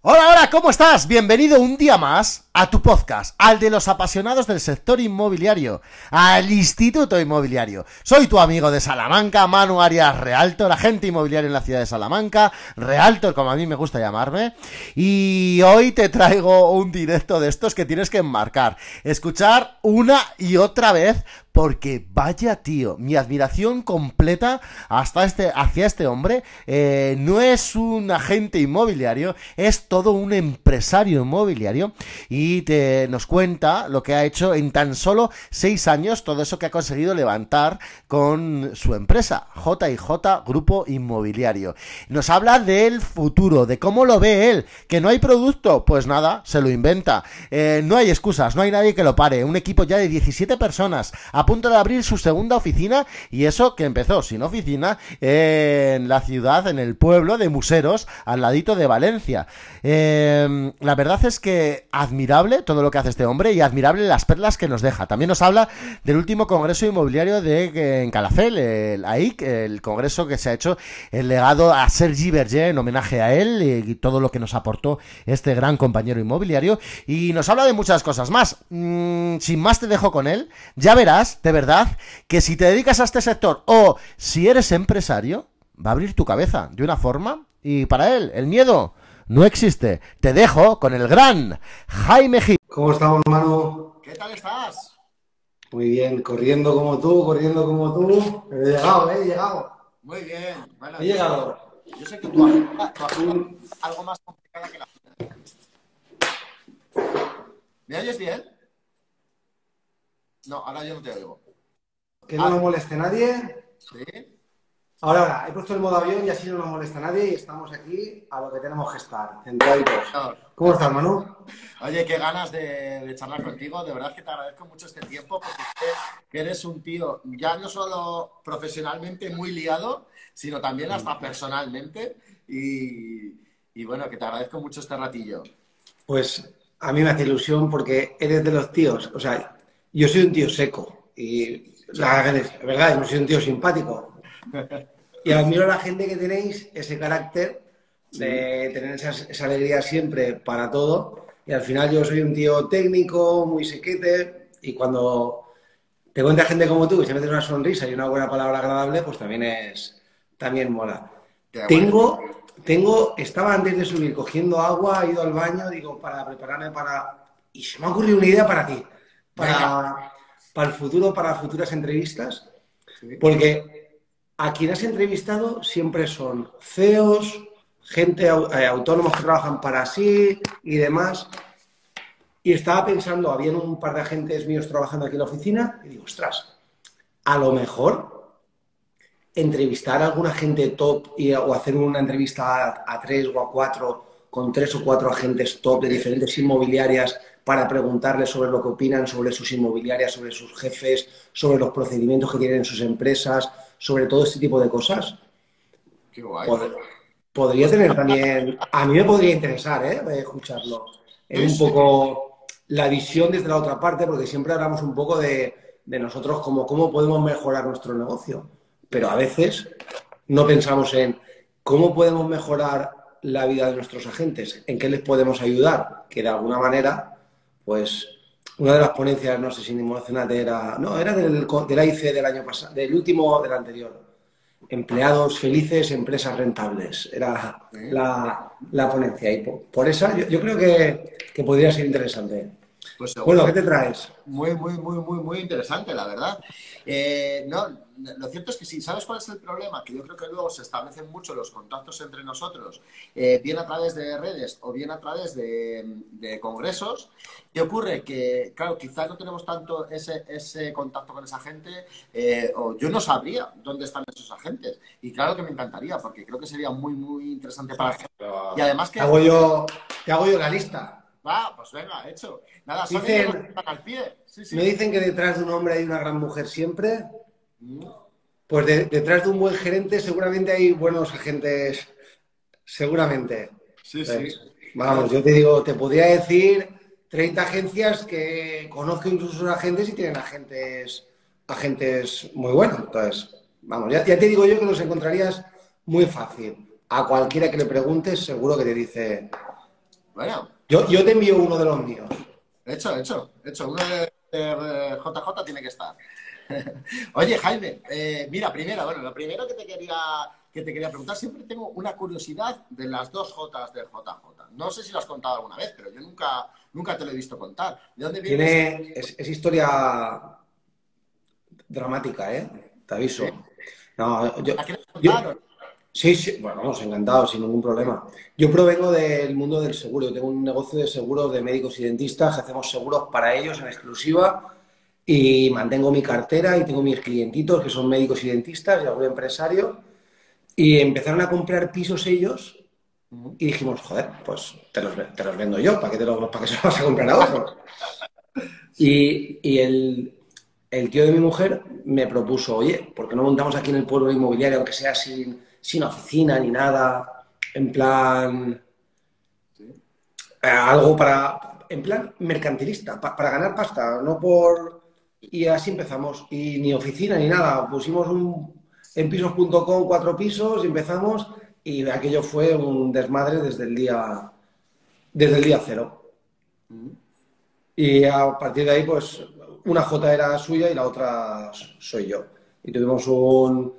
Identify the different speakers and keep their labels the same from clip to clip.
Speaker 1: Hola, hola, ¿cómo estás? Bienvenido un día más a tu podcast, al de los apasionados del sector inmobiliario, al Instituto Inmobiliario. Soy tu amigo de Salamanca, Manu Arias Realtor, agente inmobiliario en la ciudad de Salamanca, Realtor como a mí me gusta llamarme, y hoy te traigo un directo de estos que tienes que enmarcar, escuchar una y otra vez porque vaya tío, mi admiración completa hasta este, hacia este hombre eh, no es un agente inmobiliario, es todo un empresario inmobiliario y te, nos cuenta lo que ha hecho en tan solo seis años, todo eso que ha conseguido levantar con su empresa, JJ Grupo Inmobiliario. Nos habla del futuro, de cómo lo ve él, que no hay producto, pues nada, se lo inventa, eh, no hay excusas, no hay nadie que lo pare, un equipo ya de 17 personas, a punto de abrir su segunda oficina y eso que empezó sin oficina en la ciudad, en el pueblo de Museros, al ladito de Valencia. Eh, la verdad es que admirable todo lo que hace este hombre y admirable las perlas que nos deja. También nos habla del último congreso inmobiliario de en Calafel, el AIC, el congreso que se ha hecho el legado a Sergi Berger en homenaje a él y, y todo lo que nos aportó este gran compañero inmobiliario y nos habla de muchas cosas más. Mm, sin más te dejo con él. Ya verás de verdad, que si te dedicas a este sector o si eres empresario, va a abrir tu cabeza de una forma y para él el miedo no existe. Te dejo con el gran Jaime Gil.
Speaker 2: ¿Cómo estamos, Manu?
Speaker 1: ¿Qué tal estás?
Speaker 2: Muy bien, corriendo como tú, corriendo como tú. He llegado, ¿eh? He llegado.
Speaker 1: Muy bien. Bueno,
Speaker 2: he llegado.
Speaker 1: Yo sé que agenda es algo más complicada que la ¿Me oyes bien? No, ahora yo no te oigo.
Speaker 2: Que no
Speaker 1: Ah.
Speaker 2: nos moleste nadie.
Speaker 1: ¿Sí?
Speaker 2: Ahora, ahora, he puesto el modo avión y así no nos molesta nadie y estamos aquí a lo que tenemos que estar, centraditos.
Speaker 1: No.
Speaker 2: ¿Cómo estás, Manu?
Speaker 1: Oye, qué ganas de, de charlar contigo. De verdad que te agradezco mucho este tiempo porque que eres un tío ya no solo profesionalmente muy liado, sino también hasta personalmente. Y, y bueno, que te agradezco mucho este ratillo.
Speaker 2: Pues a mí me hace ilusión porque eres de los tíos. O sea, yo soy un tío seco y la verdad, yo soy un tío simpático. Y admiro a la gente que tenéis ese carácter de tener esa, esa alegría siempre para todo. Y al final yo soy un tío técnico, muy sequete, y cuando te cuenta gente como tú que se mete una sonrisa y una buena palabra agradable, pues también es, también mola. Tengo, tengo, estaba antes de subir cogiendo agua, he ido al baño, digo, para prepararme para... Y se me ha ocurrido una idea para ti, para, para el futuro, para futuras entrevistas, porque a quien has entrevistado siempre son CEOs, gente eh, autónomos que trabajan para sí y demás. Y estaba pensando, habían un par de agentes míos trabajando aquí en la oficina, y digo, ostras, a lo mejor entrevistar a alguna gente top y- o hacer una entrevista a, a tres o a cuatro con tres o cuatro agentes top de diferentes inmobiliarias para preguntarles sobre lo que opinan sobre sus inmobiliarias, sobre sus jefes, sobre los procedimientos que tienen en sus empresas, sobre todo este tipo de cosas.
Speaker 1: Qué guay.
Speaker 2: Pod- podría tener también, a mí me podría interesar, ¿eh? escucharlo. Es un poco la visión desde la otra parte, porque siempre hablamos un poco de, de nosotros como cómo podemos mejorar nuestro negocio, pero a veces no pensamos en cómo podemos mejorar la vida de nuestros agentes, en qué les podemos ayudar, que de alguna manera, pues una de las ponencias, no sé si ni emocionante era, no, era del, del AIC del año pasado, del último, del anterior. Empleados felices, empresas rentables. Era
Speaker 1: Sí.
Speaker 2: la, la ponencia. Y por, por esa yo, yo creo que, que podría ser interesante.
Speaker 1: Pues seguro.
Speaker 2: Bueno, ¿qué te traes?
Speaker 1: Muy, muy, muy, muy, muy interesante, la verdad. Eh, no, lo cierto es que sí, ¿sabes cuál es el problema? Que yo creo que luego se establecen mucho los contactos entre nosotros, eh, bien a través de redes o bien a través de, de congresos. Y ocurre que, claro, quizás no tenemos tanto ese, ese contacto con esa gente, eh, o yo no sabría dónde están esos agentes. Y claro que me encantaría, porque creo que sería muy, muy interesante para la gente. Y además que...
Speaker 2: Te hago yo, te hago yo la lista.
Speaker 1: Va, pues venga, hecho. Nada,
Speaker 2: Dicen-
Speaker 1: al pie. Sí, sí.
Speaker 2: Me dicen que detrás de un hombre hay una gran mujer siempre.
Speaker 1: Mm.
Speaker 2: Pues de- detrás de un buen gerente seguramente hay buenos agentes. Seguramente.
Speaker 1: Sí, sí.
Speaker 2: Vamos, yo te digo, te podría decir 30 agencias que conozco incluso sus agentes y tienen agentes, agentes muy buenos. Entonces, vamos, ya, ya te digo yo que los encontrarías muy fácil. A cualquiera que le preguntes, seguro que te dice Bueno. Yo, yo te envío uno de los míos.
Speaker 1: Hecho, hecho, hecho. Uno de, JJ tiene que estar. Oye, Jaime, eh, mira, primero, bueno, lo primero que te quería que te quería preguntar, siempre tengo una curiosidad de las dos J del JJ. No sé si lo has contado alguna vez, pero yo nunca, nunca te lo he visto contar.
Speaker 2: ¿De dónde viene? es, historia dramática, ¿eh? Te aviso. No, yo, Sí, sí, bueno, vamos, encantado, sin ningún problema. Yo provengo del mundo del seguro. Yo tengo un negocio de seguros de médicos y dentistas, hacemos seguros para ellos en exclusiva y mantengo mi cartera y tengo mis clientitos que son médicos y dentistas y algún empresario. Y empezaron a comprar pisos ellos y dijimos, joder, pues te los, vendo yo, ¿para qué, te los, para qué se los vas a comprar a otros? Y, y el, el tío de mi mujer me propuso, oye, ¿por qué no montamos aquí en el pueblo inmobiliario, aunque sea sin sin oficina ni nada, en plan... Eh, algo para... En plan mercantilista, para ganar pasta, no por... Y así empezamos. Y ni oficina ni nada. Pusimos un, en pisos.com cuatro pisos y empezamos y aquello fue un desmadre desde el día, desde el día cero. Y a partir de ahí, pues, una J era suya y la otra soy yo. Y tuvimos un,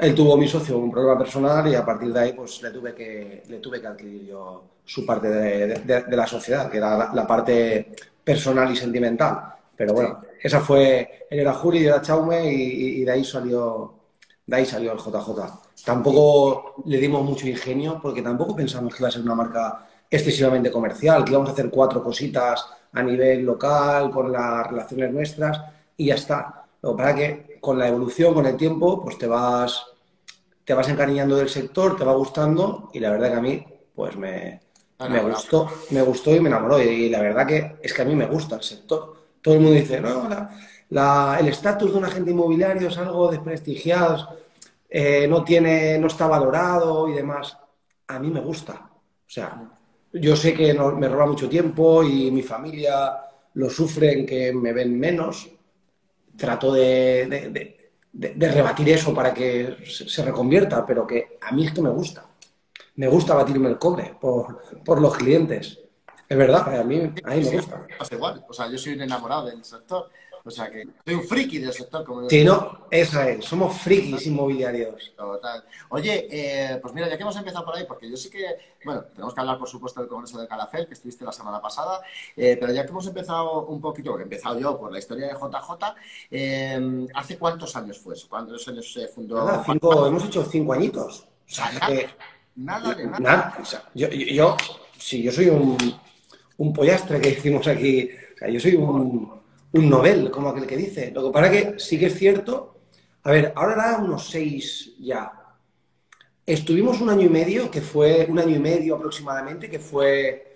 Speaker 2: él tuvo mi socio un problema personal y a partir de ahí pues le tuve que, le tuve que adquirir yo su parte de, la sociedad, que era la, parte personal y sentimental. Pero bueno, esa fue, él era Juli, yo era Chaume y, de ahí salió de ahí salió el JJ. Tampoco le dimos mucho ingenio porque tampoco pensamos que iba a ser una marca excesivamente comercial, que íbamos a hacer cuatro cositas a nivel local, con las relaciones nuestras y ya está. Lo para que con la evolución, con el tiempo, pues te vas te vas encariñando del sector, te va gustando y la verdad que a mí, pues me, me gustó, me gustó y me enamoró. Y, la verdad que es que a mí me gusta el sector. Todo el mundo dice, no, el estatus de un agente inmobiliario es algo desprestigiado, eh, no, tiene, no está valorado y demás. A mí me gusta. O sea, yo sé que me roba mucho tiempo y mi familia lo sufre en que me ven menos. Trato de de, rebatir eso para que se, reconvierta, pero que a mí esto me gusta. Me gusta batirme el cobre por, los clientes. Es verdad, a mí, a mí me gusta.
Speaker 1: igual, o sea, yo soy un enamorado del sector. O sea que soy un friki del sector. Como
Speaker 2: sí, no, esa es. Somos frikis inmobiliarios.
Speaker 1: Total. Oye, eh, pues mira, ya que hemos empezado por ahí, porque yo sí que, bueno, tenemos que hablar, por supuesto, del Congreso de Calafel, que estuviste la semana pasada, eh, pero ya que hemos empezado un poquito, que he empezado yo por la historia de JJ, eh, ¿hace cuántos años fue eso? ¿Cuántos años se fundó?
Speaker 2: Nada, cinco, hemos hecho cinco añitos.
Speaker 1: O sea, nada, de nada.
Speaker 2: yo, yo, sí, yo soy un, un pollastre que decimos aquí. O sea, yo soy un un novel, como aquel que dice. Lo que pasa que sí que es cierto. A ver, ahora era unos seis ya. Estuvimos un año y medio, que fue un año y medio aproximadamente, que fue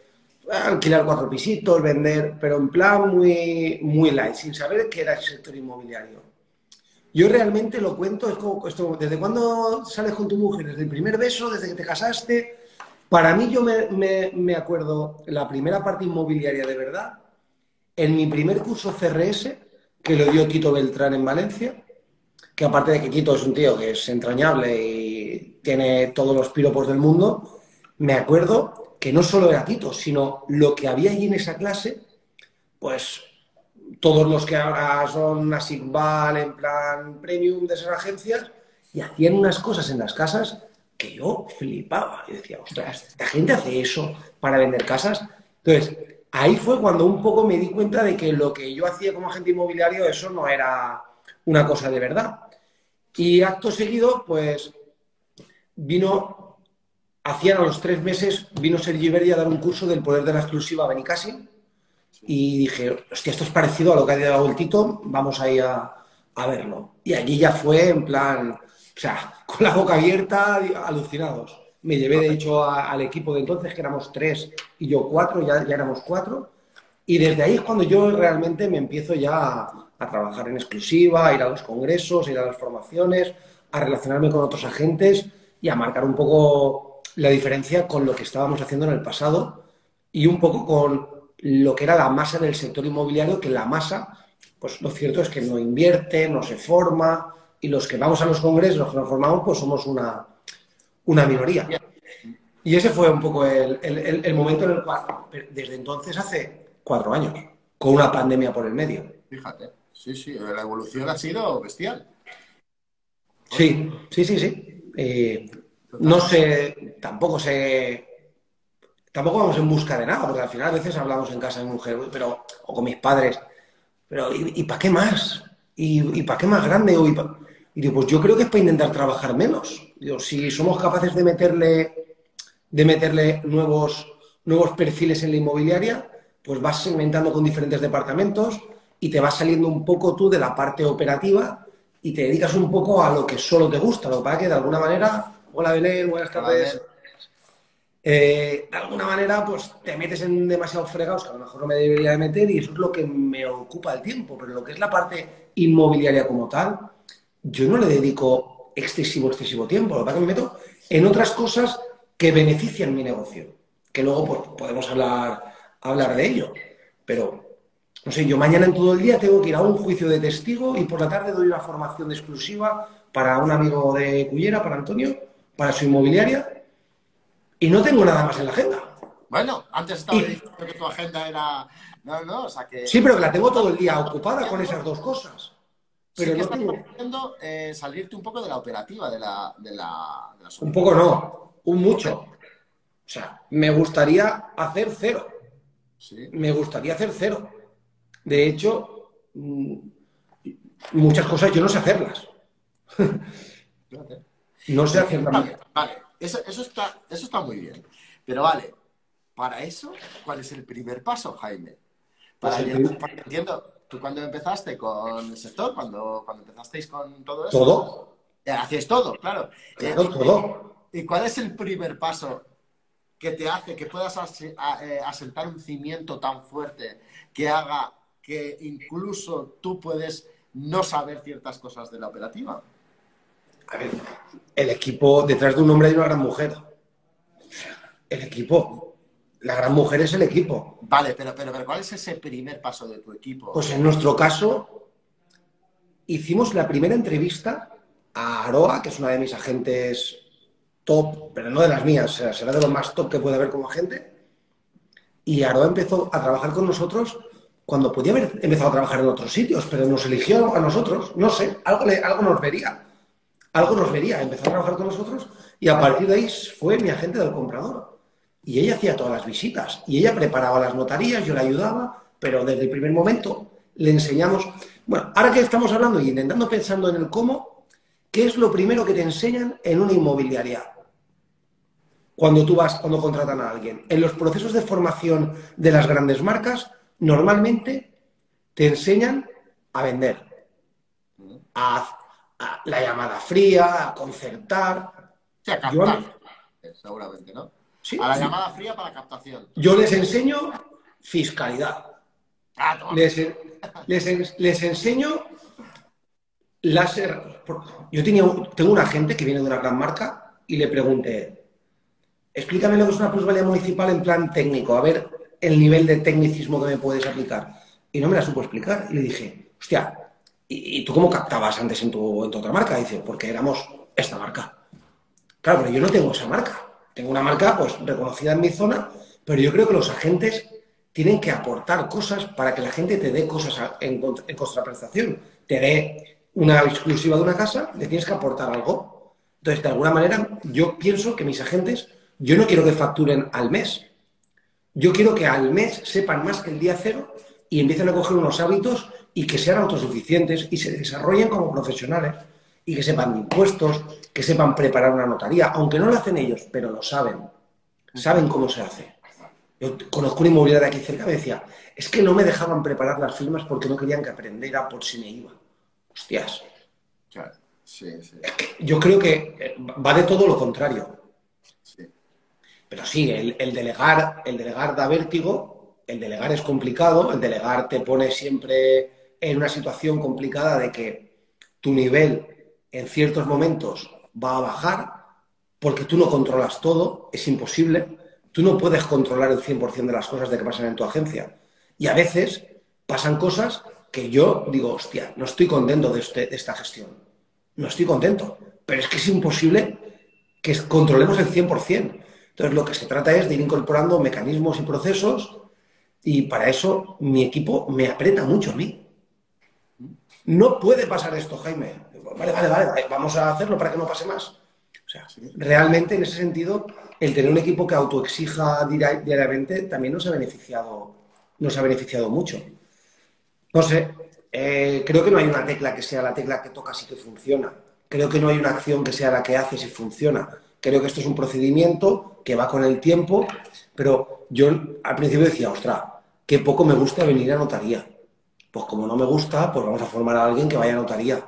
Speaker 2: alquilar cuatro pisitos, vender, pero en plan muy, muy light, sin saber qué era el sector inmobiliario. Yo realmente lo cuento, es como esto, desde cuando sales con tu mujer, desde el primer beso, desde que te casaste. Para mí, yo me, me acuerdo, la primera parte inmobiliaria de verdad en mi primer curso CRS, que lo dio Quito Beltrán en Valencia, que aparte de que Quito es un tío que es entrañable y tiene todos los piropos del mundo, me acuerdo que no solo era Quito, sino lo que había allí en esa clase, pues todos los que ahora son Asigval, en plan premium de esas agencias, y hacían unas cosas en las casas que yo flipaba. Y decía, ostras, ¿esta gente hace eso para vender casas? Entonces, ahí fue cuando un poco me di cuenta de que lo que yo hacía como agente inmobiliario, eso no era una cosa de verdad. Y acto seguido, pues vino, hacían a los tres meses, vino Sergi Verdi a dar un curso del poder de la exclusiva a Benicassi. Y dije, hostia, esto es parecido a lo que ha dado el Tito, vamos ahí a, a verlo. Y allí ya fue en plan, o sea, con la boca abierta, alucinados. Me llevé, de hecho, al equipo de entonces, que éramos tres y yo cuatro, ya, ya éramos cuatro. Y desde ahí es cuando yo realmente me empiezo ya a, trabajar en exclusiva, a ir a los congresos, a ir a las formaciones, a relacionarme con otros agentes y a marcar un poco la diferencia con lo que estábamos haciendo en el pasado y un poco con lo que era la masa del sector inmobiliario, que la masa, pues lo cierto es que no invierte, no se forma y los que vamos a los congresos, los que nos formamos, pues somos una, una minoría. Y ese fue un poco el, el, el, momento en el cual, desde entonces hace cuatro años, con una pandemia por el medio.
Speaker 1: Fíjate, sí, sí, la evolución ha sido bestial.
Speaker 2: Sí, sí, sí, sí. Eh, no sé, tampoco sé, tampoco vamos en busca de nada, porque al final a veces hablamos en casa de mujer, pero, o con mis padres, pero ¿y, para qué más? ¿Y, para qué más grande? y, digo, pues yo creo que es para intentar trabajar menos. Digo, si somos capaces de meterle, de meterle nuevos, nuevos perfiles en la inmobiliaria, pues vas segmentando con diferentes departamentos y te vas saliendo un poco tú de la parte operativa y te dedicas un poco a lo que solo te gusta. Lo que pasa que de alguna manera, hola Belén, buenas tardes. Eh, de alguna manera, pues te metes en demasiados fregados que a lo mejor no me debería de meter y eso es lo que me ocupa el tiempo. Pero lo que es la parte inmobiliaria como tal, yo no le dedico excesivo, excesivo tiempo. Lo que pasa que me meto en otras cosas que benefician mi negocio. Que luego pues, podemos hablar, hablar de ello. Pero no sé, yo mañana en todo el día tengo que ir a un juicio de testigo y por la tarde doy una formación exclusiva para un amigo de Cullera, para Antonio, para su inmobiliaria, y no tengo nada más en la agenda.
Speaker 1: Bueno, antes estaba diciendo que tu agenda era... No, no, o sea que...
Speaker 2: Sí, pero que la tengo todo el día ocupada con esas dos cosas.
Speaker 1: Pero no tengo... Eh, salirte un poco de la operativa, de la... De la,
Speaker 2: un poco no, un mucho. O sea, me gustaría hacer cero. ¿Sí? Me gustaría hacer cero. De hecho, mm, muchas cosas yo no sé hacerlas. no sé hacerlas.
Speaker 1: Vale, vale. Eso, está, eso está muy bien. Pero vale, para eso, ¿cuál es el primer paso, Jaime? Para, pues entiendo, tú cuando empezaste con el sector, cuando, cuando empezasteis con todo eso.
Speaker 2: Todo.
Speaker 1: Eh, hacías todo, claro.
Speaker 2: Claro, eh, todo.
Speaker 1: ¿Y cuál es el primer paso que te hace que puedas eh, asentar un cimiento tan fuerte que haga que incluso tú puedes no saber ciertas cosas de la operativa?
Speaker 2: A ver, el equipo, detrás de un hombre hay una gran mujer. El equipo, la gran mujer es el equipo.
Speaker 1: Vale, pero, pero, pero ¿cuál es ese primer paso de tu equipo?
Speaker 2: Pues en nuestro caso, hicimos la primera entrevista a Aroa, que es una de mis agentes top, pero no de las mías, será de los más top que puede haber como agente. Y Aroa empezó a trabajar con nosotros cuando podía haber empezado a trabajar en otros sitios, pero nos eligió a nosotros, no sé, algo, algo nos vería. Algo nos vería, empezó a trabajar con nosotros y a partir de ahí fue mi agente del comprador. Y ella hacía todas las visitas y ella preparaba las notarías, yo le ayudaba, pero desde el primer momento le enseñamos. Bueno, ahora que estamos hablando y intentando pensando en el cómo, ¿qué es lo primero que te enseñan en una inmobiliaria? Cuando tú vas, cuando contratan a alguien. En los procesos de formación de las grandes marcas, normalmente te enseñan a vender, a, la llamada fría, a concertar.
Speaker 1: a captar, seguramente, ¿no? A la llamada fría para captación.
Speaker 2: Yo les enseño fiscalidad. Ah, les, les, enseño láser. Yo tenía, tengo un agente que viene de una gran marca y le pregunté, explícame lo que es una plusvalía municipal en plan técnico. A ver, el nivel de tecnicismo que me puedes aplicar. Y no me la supo explicar. Y le dije, hostia, ¿y, tú cómo captabas antes en tu, en tu otra marca? dice, porque éramos esta marca. Claro, pero yo no tengo esa marca. Tengo una marca pues reconocida en mi zona, pero yo creo que los agentes tienen que aportar cosas para que la gente te dé cosas en, en contraprestación. Te dé una exclusiva de una casa, le tienes que aportar algo. Entonces, de alguna manera, yo pienso que mis agentes, yo no quiero que facturen al mes, yo quiero que al mes sepan más que el día cero y empiecen a coger unos hábitos y que sean autosuficientes y se desarrollen como profesionales y que sepan impuestos, que sepan preparar una notaría, aunque no lo hacen ellos, pero lo saben. Saben cómo se hace. Yo conozco una inmobiliaria de aquí cerca me decía, es que no me dejaban preparar las firmas porque no querían que aprendiera por si me iba. Hostias. yo creo que va de todo lo contrario. Pero sí, el, delegar, el delegar da vértigo, el delegar es complicado, el delegar te pone siempre en una situación complicada de que tu nivel en ciertos momentos va a bajar porque tú no controlas todo, es imposible. Tú no puedes controlar el 100% de las cosas de que pasan en tu agencia. Y a veces pasan cosas que yo digo, hostia, no estoy contento de, este, de esta gestión. No estoy contento. Pero es que es imposible que controlemos el 100%. Entonces, lo que se trata es de ir incorporando mecanismos y procesos y para eso mi equipo me aprieta mucho a mí. No puede pasar esto, Jaime. Vale, vale, vale, vamos a hacerlo para que no pase más. O sea, realmente en ese sentido, el tener un equipo que autoexija diariamente también nos ha beneficiado, nos ha beneficiado mucho. No sé, eh, creo que no hay una tecla que sea la tecla que toca y que funciona. Creo que no hay una acción que sea la que hace si funciona. Creo que esto es un procedimiento que va con el tiempo, pero yo al principio decía, ostras, qué poco me gusta venir a notaría. Pues como no me gusta, pues vamos a formar a alguien que vaya a notaría.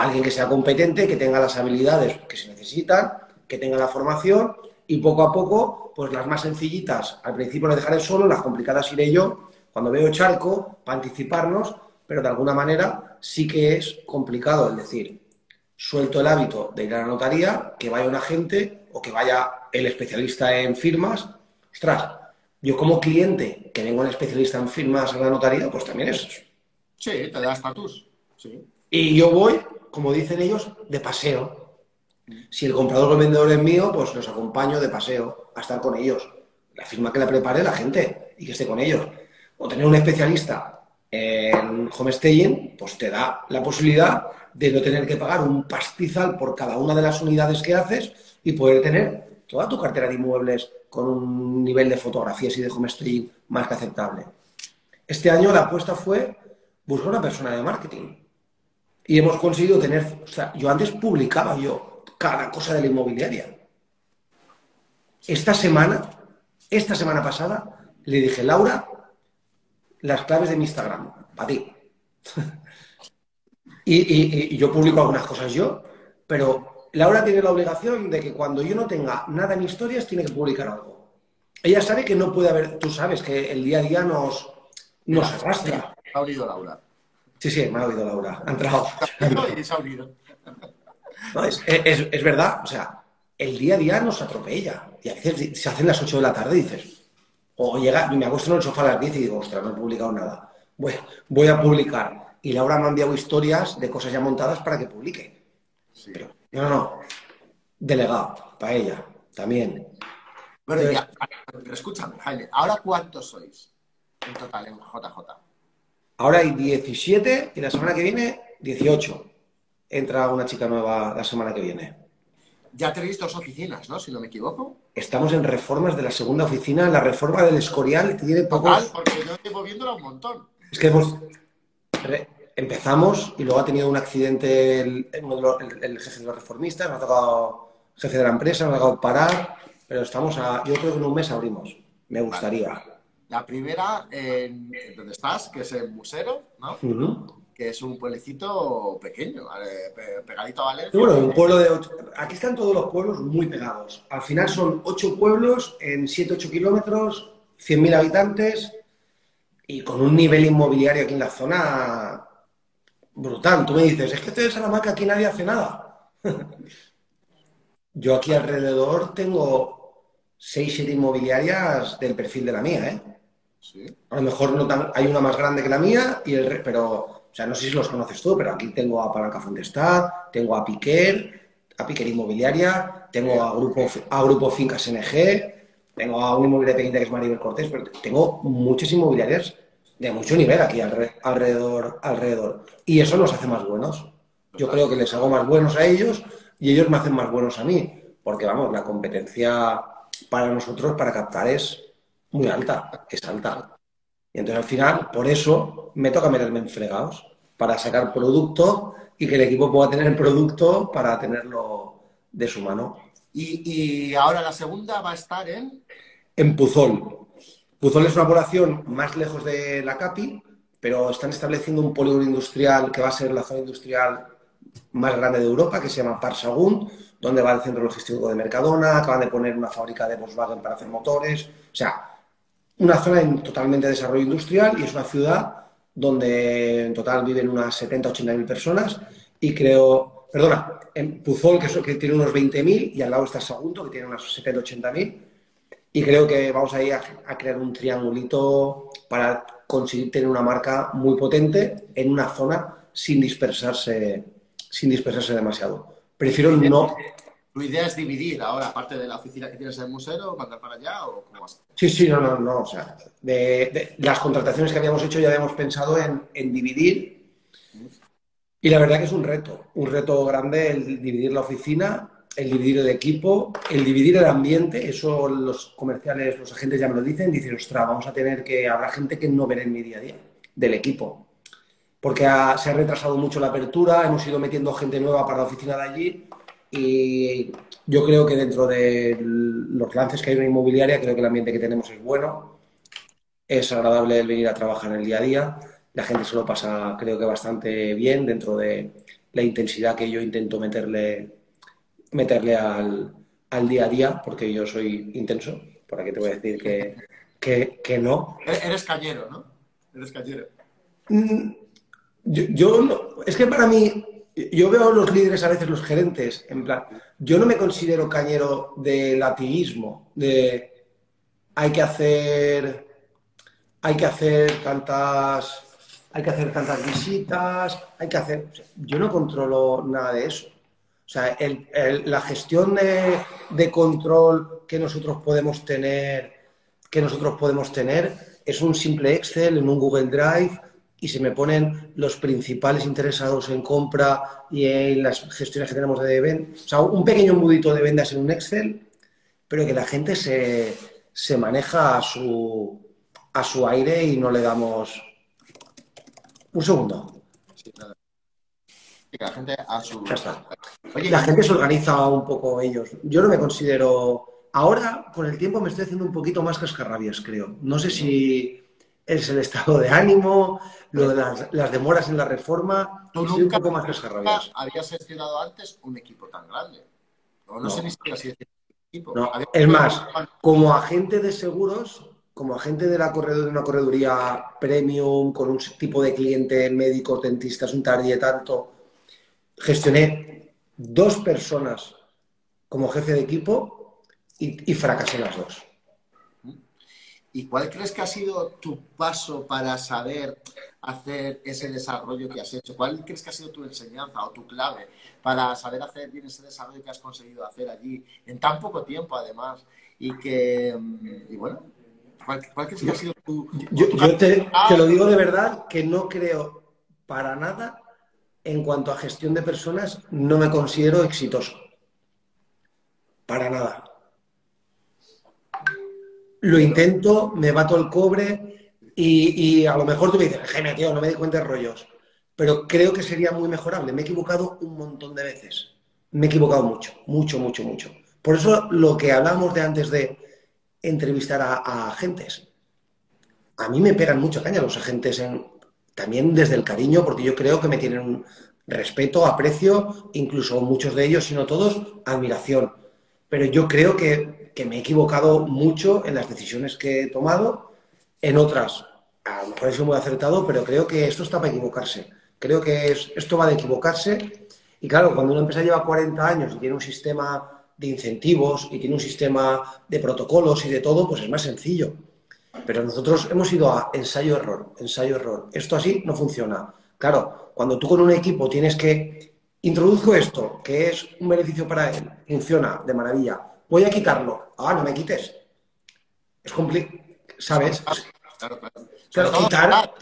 Speaker 2: Alguien que sea competente, que tenga las habilidades que se necesitan, que tenga la formación y poco a poco, pues las más sencillitas, al principio las dejaré solo, las complicadas iré yo, cuando veo charco, para anticiparnos, pero de alguna manera sí que es complicado, es decir, suelto el hábito de ir a la notaría, que vaya un agente o que vaya el especialista en firmas. Ostras, yo como cliente que vengo un especialista en firmas a la notaría, pues también es eso.
Speaker 1: Sí, te da estatus. Sí.
Speaker 2: Y yo voy, como dicen ellos, de paseo. Si el comprador o el vendedor es mío, pues los acompaño de paseo a estar con ellos. La firma que la prepare la gente y que esté con ellos. O tener un especialista en homestaying, pues te da la posibilidad de no tener que pagar un pastizal por cada una de las unidades que haces y poder tener toda tu cartera de inmuebles con un nivel de fotografías y de homestaying más que aceptable. Este año la apuesta fue buscar una persona de marketing. Y hemos conseguido tener, o sea, yo antes publicaba yo cada cosa de la inmobiliaria. Esta semana, esta semana pasada, le dije, Laura, las claves de mi Instagram, para ti. y, yo publico algunas cosas yo, pero Laura tiene la obligación de que cuando yo no tenga nada en historias, tiene que publicar algo. Ella sabe que no puede haber, tú sabes que el día a día nos, nos arrastra.
Speaker 1: ha oído Laura.
Speaker 2: Sí, sí, me ha oído Laura. Ha entrado. es, verdad, o sea, el día a día nos atropella. Y a veces se hacen las 8 de la tarde y dices, o llega, y me acuesto en el sofá a las 10 y digo, ostras, no he publicado nada. Voy, voy a publicar. Y Laura me ha enviado historias de cosas ya montadas para que publique. Pero, no, no, delegado, para ella, también.
Speaker 1: Pero, ya, escúchame, Jaime, ¿ahora cuántos sois en total en JJ?
Speaker 2: Ahora hay 17 y la semana que viene 18. Entra una chica nueva la semana que viene.
Speaker 1: Ya tenéis dos oficinas, ¿no? Si no me equivoco.
Speaker 2: Estamos en reformas de la segunda oficina. La reforma del Escorial tiene pocos...
Speaker 1: porque yo llevo viéndola un montón.
Speaker 2: Es que hemos... Empezamos y luego ha tenido un accidente el, jefe de los reformistas, nos ha tocado jefe de la empresa, nos ha tocado parar, pero estamos a... Yo creo que en un mes abrimos. Me gustaría.
Speaker 1: La primera, en, donde estás, que es el Musero, ¿no? que es un pueblecito pequeño, pegadito a Valencia.
Speaker 2: Bueno, un pueblo de... Aquí están todos los pueblos muy pegados. Al final son ocho pueblos en 7-8 kilómetros, 100.000 habitantes y con un nivel inmobiliario aquí en la zona brutal. Tú me dices, es que estoy en Salamanca, aquí nadie hace nada. Yo aquí alrededor tengo 6-7 inmobiliarias del perfil de la mía, ¿eh? A lo mejor no hay una más grande que la mía, y el, pero o sea, no sé si los conoces tú, pero aquí tengo a Palanca Fontestad, tengo a Piquer, a Piquer Inmobiliaria, tengo a Grupo, a Grupo Fincas NG, tengo a un inmobiliario pequeña que es Maribel Cortés, pero tengo muchas inmobiliarias de mucho nivel aquí alrededor, alrededor. Y eso nos hace más buenos. Yo creo que les hago más buenos a ellos y ellos me hacen más buenos a mí. Porque, vamos, la competencia para nosotros, para captar, es muy alta, es alta. Y entonces al final, por eso, me toca meterme en fregados para sacar producto y que el equipo pueda tener el producto para tenerlo de su mano.
Speaker 1: Y, ahora la segunda va a estar en...
Speaker 2: En Puzol. Puzol es una población más lejos de la CAPI, pero están estableciendo un polígono industrial que va a ser la zona industrial más grande de Europa, que se llama Parsagún, donde va el centro logístico de Mercadona, acaban de poner una fábrica de Volkswagen para hacer motores. O sea, una zona en totalmente desarrollo industrial y es una ciudad donde en total viven unas 70, 80 mil personas y creo, perdona, en Puzol que, que tiene unos 20 mil y al lado está Sagunto que tiene unas 70, 80 mil y creo que vamos a ir a, crear un triangulito para conseguir tener una marca muy potente en una zona sin dispersarse, sin dispersarse demasiado. Prefiero no,
Speaker 1: ¿Tu idea es dividir ahora, aparte de la oficina que tienes en el museo, mandar para allá o cómo vas?
Speaker 2: Sí, sí, no, no, no. O sea, de, las contrataciones que habíamos hecho ya habíamos pensado en, en, dividir. Y la verdad que es un reto, un reto grande el dividir la oficina, el dividir el equipo, el dividir el ambiente. Eso los comerciales, los agentes ya me lo dicen. Dicen, ostras, vamos a tener que, habrá gente que no veré en mi día a día del equipo. Porque se ha retrasado mucho la apertura, hemos ido metiendo gente nueva para la oficina de allí y yo creo que dentro de los lances que hay en la inmobiliaria, creo que el ambiente que tenemos es bueno. Es agradable el venir a trabajar en el día a día. La gente se lo pasa, creo que bastante bien dentro de la intensidad que yo intento meterle, meterle al, día a día, porque yo soy intenso. ¿Para qué te voy a decir que, que, no?
Speaker 1: Eres cañero, ¿no? Eres cañero.
Speaker 2: Mm, yo, yo es que para mí yo veo a los líderes, a veces los gerentes, en plan, yo no me considero cañero de latiguismo, de hay que hacer, hay que hacer tantas, hay que hacer tantas visitas, hay que hacer, yo no controlo nada de eso. O sea, la gestión de, de control que nosotros podemos tener, que nosotros podemos tener, es un simple Excel en un Google Drive y se me ponen los principales interesados en compra y en las gestiones que tenemos de ventas. O sea, un pequeño embudito de vendas en un Excel, pero que la gente se, maneja a su, a su aire y no le damos... Un segundo.
Speaker 1: la gente a su...
Speaker 2: la gente se organiza un poco ellos. Yo no me considero... Ahora, con el tiempo, me estoy haciendo un poquito más cascarrabias, creo. No sé si es el estado de ánimo, lo de las, demoras en la reforma.
Speaker 1: Tú nunca un poco más habías gestionado antes un equipo tan grande. no, sé ni si así
Speaker 2: equipo. Es más, como agente de seguros, como agente de, la de una correduría premium, con un tipo de cliente, médicos, dentistas, un target tanto, gestioné dos personas como jefe de equipo y fracasé las dos.
Speaker 1: ¿Y cuál crees que ha sido tu paso para saber hacer ese desarrollo que has hecho? ¿Cuál crees que ha sido tu enseñanza o tu clave para saber hacer bien ese desarrollo que has conseguido hacer allí en tan poco tiempo, además? Y que, y bueno, ¿cuál, crees que ha sido tu...
Speaker 2: Yo, te, lo digo de verdad que no creo para nada en cuanto a gestión de personas, no me considero exitoso. Para nada lo intento, me bato el cobre y, a lo mejor tú me dices, Jaime, tío, no me di cuenta de rollos. Pero creo que sería muy mejorable. Me he equivocado un montón de veces. Me he equivocado mucho, mucho, mucho, mucho. Por eso lo que hablamos de antes de entrevistar a, agentes. A mí me pegan mucho caña los agentes en, también desde el cariño, porque yo creo que me tienen un respeto, aprecio, incluso muchos de ellos, si no todos, admiración. Pero yo creo que que me he equivocado mucho en las decisiones que he tomado, en otras, a lo mejor he sido muy acertado, pero creo que esto está para equivocarse. Creo que esto va de equivocarse. Y claro, cuando una empresa lleva 40 años y tiene un sistema de incentivos y tiene un sistema de protocolos y de todo, pues es más sencillo. Pero nosotros hemos ido a ensayo-error, ensayo-error. Esto así no funciona. Claro, cuando tú con un equipo tienes que introduzco esto, que es un beneficio para él, funciona de maravilla voy a quitarlo. Ah, no me quites. Es complicado, ¿sabes? Claro, quitar,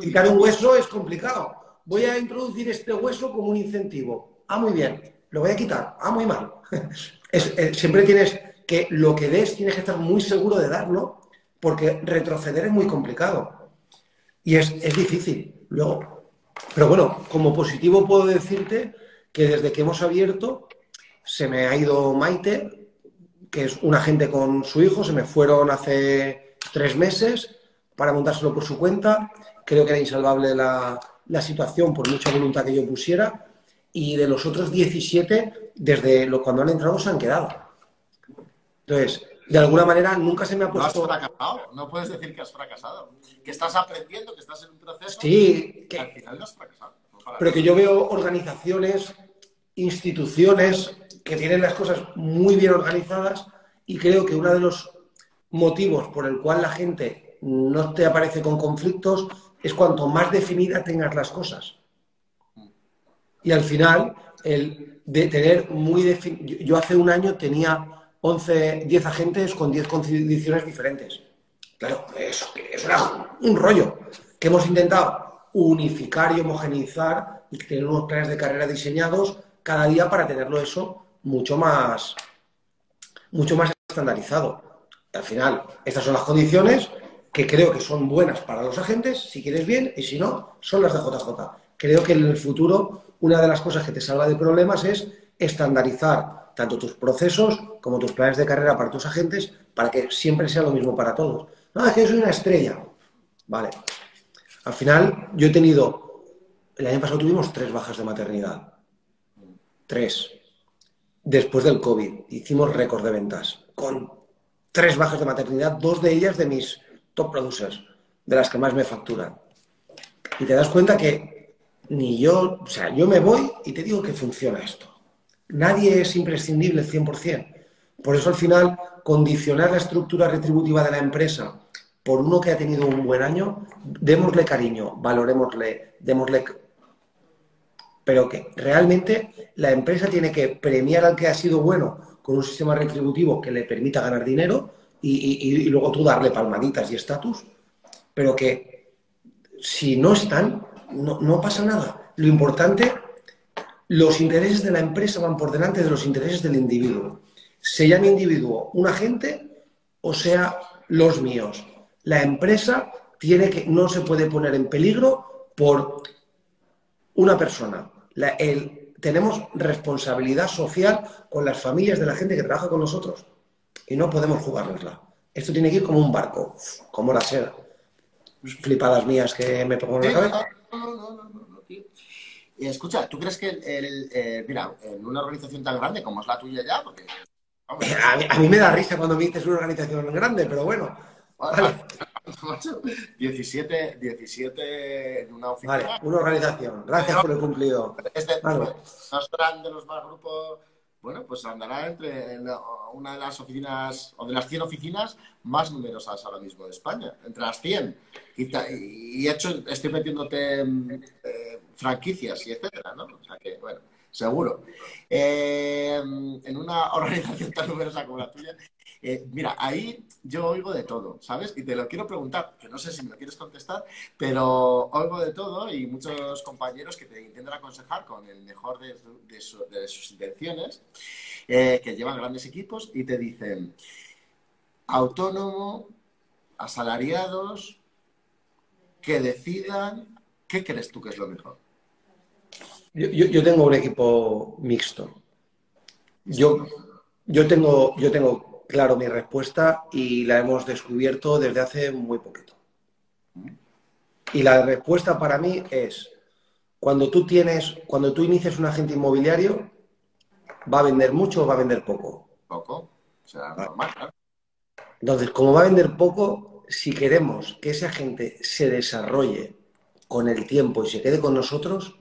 Speaker 2: quitar un hueso es complicado. Voy a introducir este hueso como un incentivo. Ah, muy bien. Lo voy a quitar. Ah, muy mal. Eh, siempre tienes que lo que des tienes que estar muy seguro de darlo, porque retroceder es muy complicado. Y es, es difícil. Luego, pero bueno, como positivo puedo decirte que desde que hemos abierto se me ha ido Maite, que es un agente con su hijo, se me fueron hace tres meses para montárselo por su cuenta. Creo que era insalvable la, situación por mucha voluntad que yo pusiera. Y de los otros 17, desde lo, cuando han entrado, se han quedado. Entonces, de alguna manera nunca se me ha puesto.
Speaker 1: No has fracasado, no puedes decir que has fracasado. Que estás aprendiendo, que estás en un proceso.
Speaker 2: Sí,
Speaker 1: que, al final no has fracasado.
Speaker 2: pero que yo veo organizaciones, instituciones que tienen las cosas muy bien organizadas y creo que uno de los motivos por el cual la gente no te aparece con conflictos es cuanto más definida tengas las cosas. Y al final, el de tener muy definido. Yo hace un año tenía 11, 10 agentes con 10 condiciones diferentes. Claro, eso, era un rollo que hemos intentado unificar y homogeneizar y tener unos planes de carrera diseñados cada día para tenerlo eso mucho más, mucho más estandarizado. Al final, estas son las condiciones que creo que son buenas para los agentes, si quieres bien, y si no, son las de JJ. Creo que en el futuro una de las cosas que te salva de problemas es estandarizar tanto tus procesos como tus planes de carrera para tus agentes para que siempre sea lo mismo para todos. No, es que yo soy una estrella. Vale. Al final, yo he tenido, el año pasado tuvimos tres bajas de maternidad. Tres. Después del COVID, hicimos récord de ventas con tres bajas de maternidad, dos de ellas de mis top producers, de las que más me facturan. Y te das cuenta que ni yo, o sea, yo me voy y te digo que funciona esto. Nadie es imprescindible 100%. Por eso al final, condicionar la estructura retributiva de la empresa por uno que ha tenido un buen año, démosle cariño, valorémosle, démosle... Pero que realmente la empresa tiene que premiar al que ha sido bueno con un sistema retributivo que le permita ganar dinero y, luego tú darle palmaditas y estatus, pero que si no están, no, no pasa nada. Lo importante, los intereses de la empresa van por delante de los intereses del individuo. Sea mi individuo un agente o sea los míos. La empresa tiene que, no se puede poner en peligro por una persona. el, tenemos responsabilidad social con las familias de la gente que trabaja con nosotros y no podemos jugárnosla. Esto tiene que ir como un barco, como la seda. Flipadas mías que me pongo en la cabeza. No, no, no, no,
Speaker 1: tío. Y escucha, ¿tú crees que, el, eh, mira, en una organización tan grande como es la tuya ya, porque...
Speaker 2: a, mí, me da risa cuando me dices una organización grande, pero bueno. Vale.
Speaker 1: 17, 17 en una oficina.
Speaker 2: Vale, una organización. Gracias por el cumplido.
Speaker 1: Este no serán de los más grupos. Bueno, pues andará entre una de las oficinas, o de las 100 oficinas más numerosas ahora mismo de España, entre las 100. Y, hecho, estoy metiéndote eh, franquicias y etcétera, ¿no? O sea que, bueno, seguro. Eh, en una organización tan numerosa como la tuya, eh, mira, ahí yo oigo de todo, ¿sabes? Y te lo quiero preguntar, que no sé si me lo quieres contestar, pero oigo de todo y muchos compañeros que te intentan aconsejar con el mejor de, sus intenciones, eh, que llevan grandes equipos y te dicen, autónomo, asalariados, que decidan, ¿qué crees tú que es lo mejor?
Speaker 2: Yo, tengo un equipo mixto. Yo, yo, tengo, yo tengo claro mi respuesta y la hemos descubierto desde hace muy poquito. Y la respuesta para mí es, cuando tú tienes, cuando tú inicias un agente inmobiliario, ¿va a vender mucho o va a vender poco?
Speaker 1: Poco, o sea, normal,
Speaker 2: Entonces, como va a vender poco, si queremos que ese agente se desarrolle con el tiempo y se quede con nosotros,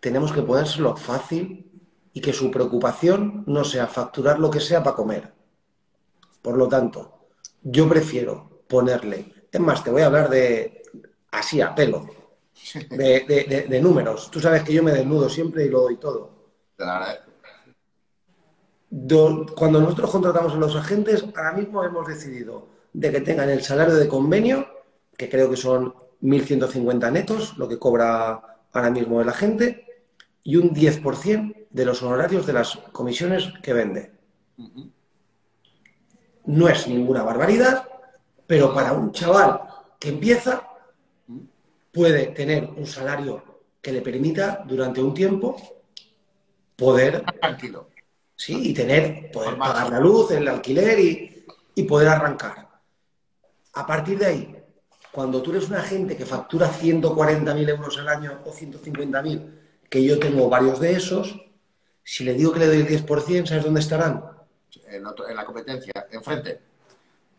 Speaker 2: tenemos que ponérselo fácil y que su preocupación no sea facturar lo que sea para comer por lo tanto, yo prefiero ponerle, es más, te voy a hablar de así a pelo, de, números. Tú sabes que yo me desnudo siempre y lo doy todo. Cuando nosotros contratamos a los agentes, ahora mismo hemos decidido de que tengan el salario de convenio, que creo que son 1.150 netos, lo que cobra ahora mismo el agente, y un 10% de los honorarios de las comisiones que vende. No es ninguna barbaridad, pero para un chaval que empieza puede tener un salario que le permita durante un tiempo poder
Speaker 1: tranquilo.
Speaker 2: Sí y tener poder pagar la luz el alquiler y, y, poder arrancar. A partir de ahí cuando tú eres un agente que factura 140.000 euros al año o 150.000 que yo tengo varios de esos si le digo que le doy el 10% ¿sabes dónde estarán?
Speaker 1: En, la competencia, enfrente.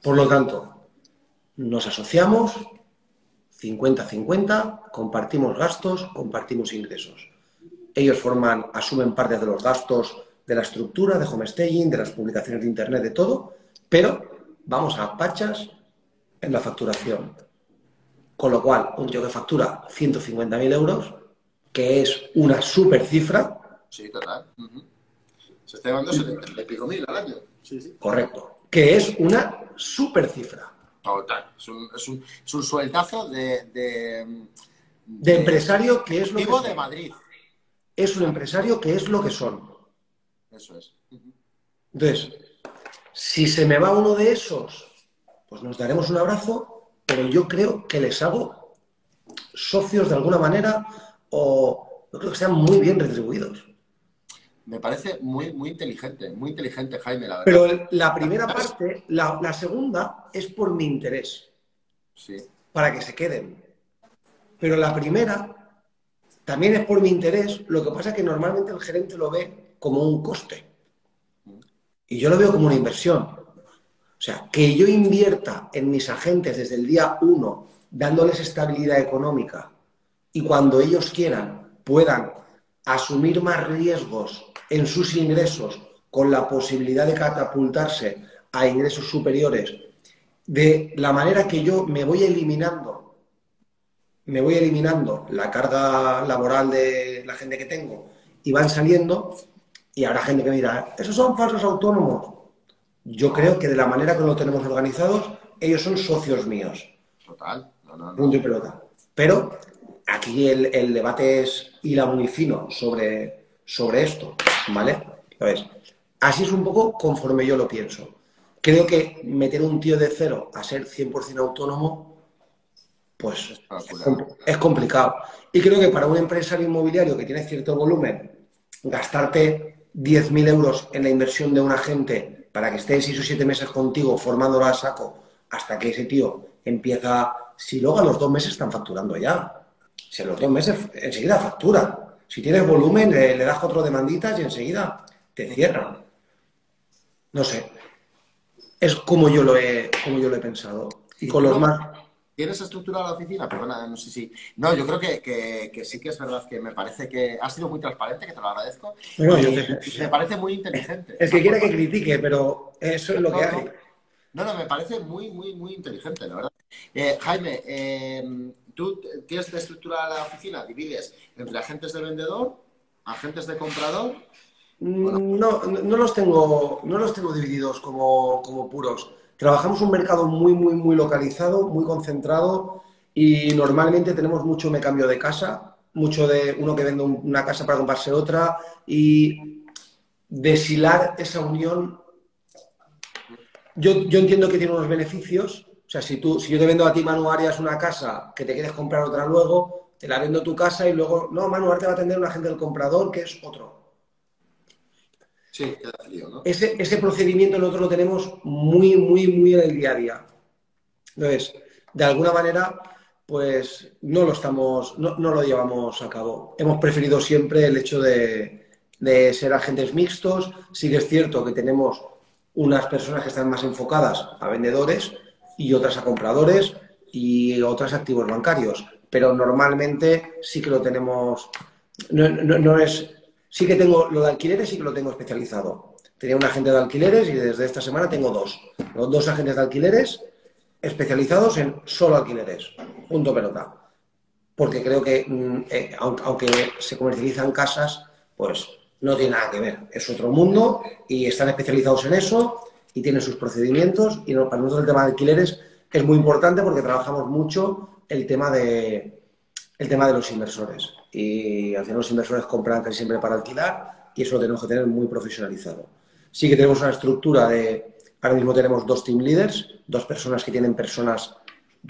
Speaker 2: Por lo tanto, nos asociamos 50-50, compartimos gastos, compartimos ingresos. Ellos forman, asumen parte de los gastos de la estructura, de homestaging, de las publicaciones de internet, de todo, pero vamos a pachas en la facturación. Con lo cual, un tío que factura 150.000 euros, que es una super cifra,
Speaker 1: sí, total. Se está llevando 70 y pico mil al año. Sí, sí.
Speaker 2: Correcto. Que es una super cifra.
Speaker 1: Total. Es un, es un, es un sueltazo de, de,
Speaker 2: de, empresario que es lo
Speaker 1: vivo de Madrid.
Speaker 2: Es un empresario que es lo que son.
Speaker 1: Eso es.
Speaker 2: Entonces, si se me va uno de esos, pues nos daremos un abrazo, pero yo creo que les hago socios de alguna manera o yo creo que sean muy bien retribuidos.
Speaker 1: Me parece muy, muy inteligente, muy inteligente, Jaime, la verdad.
Speaker 2: Pero la primera parte, la, la segunda, es por mi interés.
Speaker 1: Sí.
Speaker 2: Para que se queden. Pero la primera también es por mi interés. Lo que pasa es que normalmente el gerente lo ve como un coste. Y yo lo veo como una inversión. O sea, que yo invierta en mis agentes desde el día uno, dándoles estabilidad económica, y cuando ellos quieran puedan asumir más riesgos en sus ingresos con la posibilidad de catapultarse a ingresos superiores, de la manera que yo me voy eliminando, me voy eliminando la carga laboral de la gente que tengo y van saliendo, y habrá gente que dirá, esos son falsos autónomos. Yo creo que de la manera que lo tenemos organizados, ellos son socios míos.
Speaker 1: Total.
Speaker 2: Punto y pelota. Pero aquí el, debate es hila muy fino sobre, sobre esto, ¿vale? Entonces, así es un poco conforme yo lo pienso. Creo que meter un tío de cero a ser 100% autónomo, pues es complicado. Y creo que para un empresario inmobiliario que tiene cierto volumen, gastarte 10.000 euros en la inversión de un agente para que esté 6 o 7 meses contigo formándolo a saco hasta que ese tío empieza, si luego a los dos meses están facturando ya, si a los dos meses enseguida factura, si tienes volumen le, das cuatro demanditas y enseguida te cierran. No sé, es como yo lo he, como yo lo he pensado. Y con los más...
Speaker 1: ¿Tienes estructurada la oficina? Perdona, no sé si. No, yo creo que, sí que es verdad que me parece que has sido muy transparente, que te lo agradezco. Me parece muy inteligente.
Speaker 2: Es que quiere que critique, pero eso es lo que hay.
Speaker 1: No, no, me parece muy, muy, muy inteligente, la verdad. Eh, Jaime, eh, ¿tú tienes estructurada la oficina? ¿Divides entre agentes de vendedor, agentes de comprador?
Speaker 2: Mm, no, no los tengo, no los tengo divididos como, como puros. Trabajamos un mercado muy, muy, muy localizado, muy concentrado y normalmente tenemos mucho me cambio de casa, mucho de uno que vende una casa para comprarse otra y deshilar esa unión. Yo, yo entiendo que tiene unos beneficios. O sea, si, tú, si yo te vendo a ti, Manu Arias, una casa que te quieres comprar otra luego, te la vendo tu casa y luego, no, Manu, te va a atender un agente del comprador que es otro.
Speaker 1: Sí, queda frío, ¿no?
Speaker 2: Ese, ese procedimiento nosotros lo tenemos muy, muy, muy en el día a día. Entonces, de alguna manera, pues no lo estamos, no, lo llevamos a cabo. Hemos preferido siempre el hecho de, de ser agentes mixtos. Sí que es cierto que tenemos unas personas que están más enfocadas a vendedores y otras a compradores y otras activos bancarios. Pero normalmente sí que lo tenemos, no, no es Sí que tengo, lo de alquileres sí que lo tengo especializado. Tenía un agente de alquileres y desde esta semana tengo dos. dos agentes de alquileres especializados en solo alquileres. Punto pelota. Porque creo que, mm, eh, aunque se comercializan casas, pues no tiene nada que ver. Es otro mundo y están especializados en eso y tienen sus procedimientos. Y para nosotros el tema de alquileres es muy importante porque trabajamos mucho el tema de, el tema de los inversores y al final los inversores compran casi siempre para alquilar y eso lo tenemos que tener muy profesionalizado. Sí que tenemos una estructura de, ahora mismo tenemos dos team leaders, dos personas que tienen personas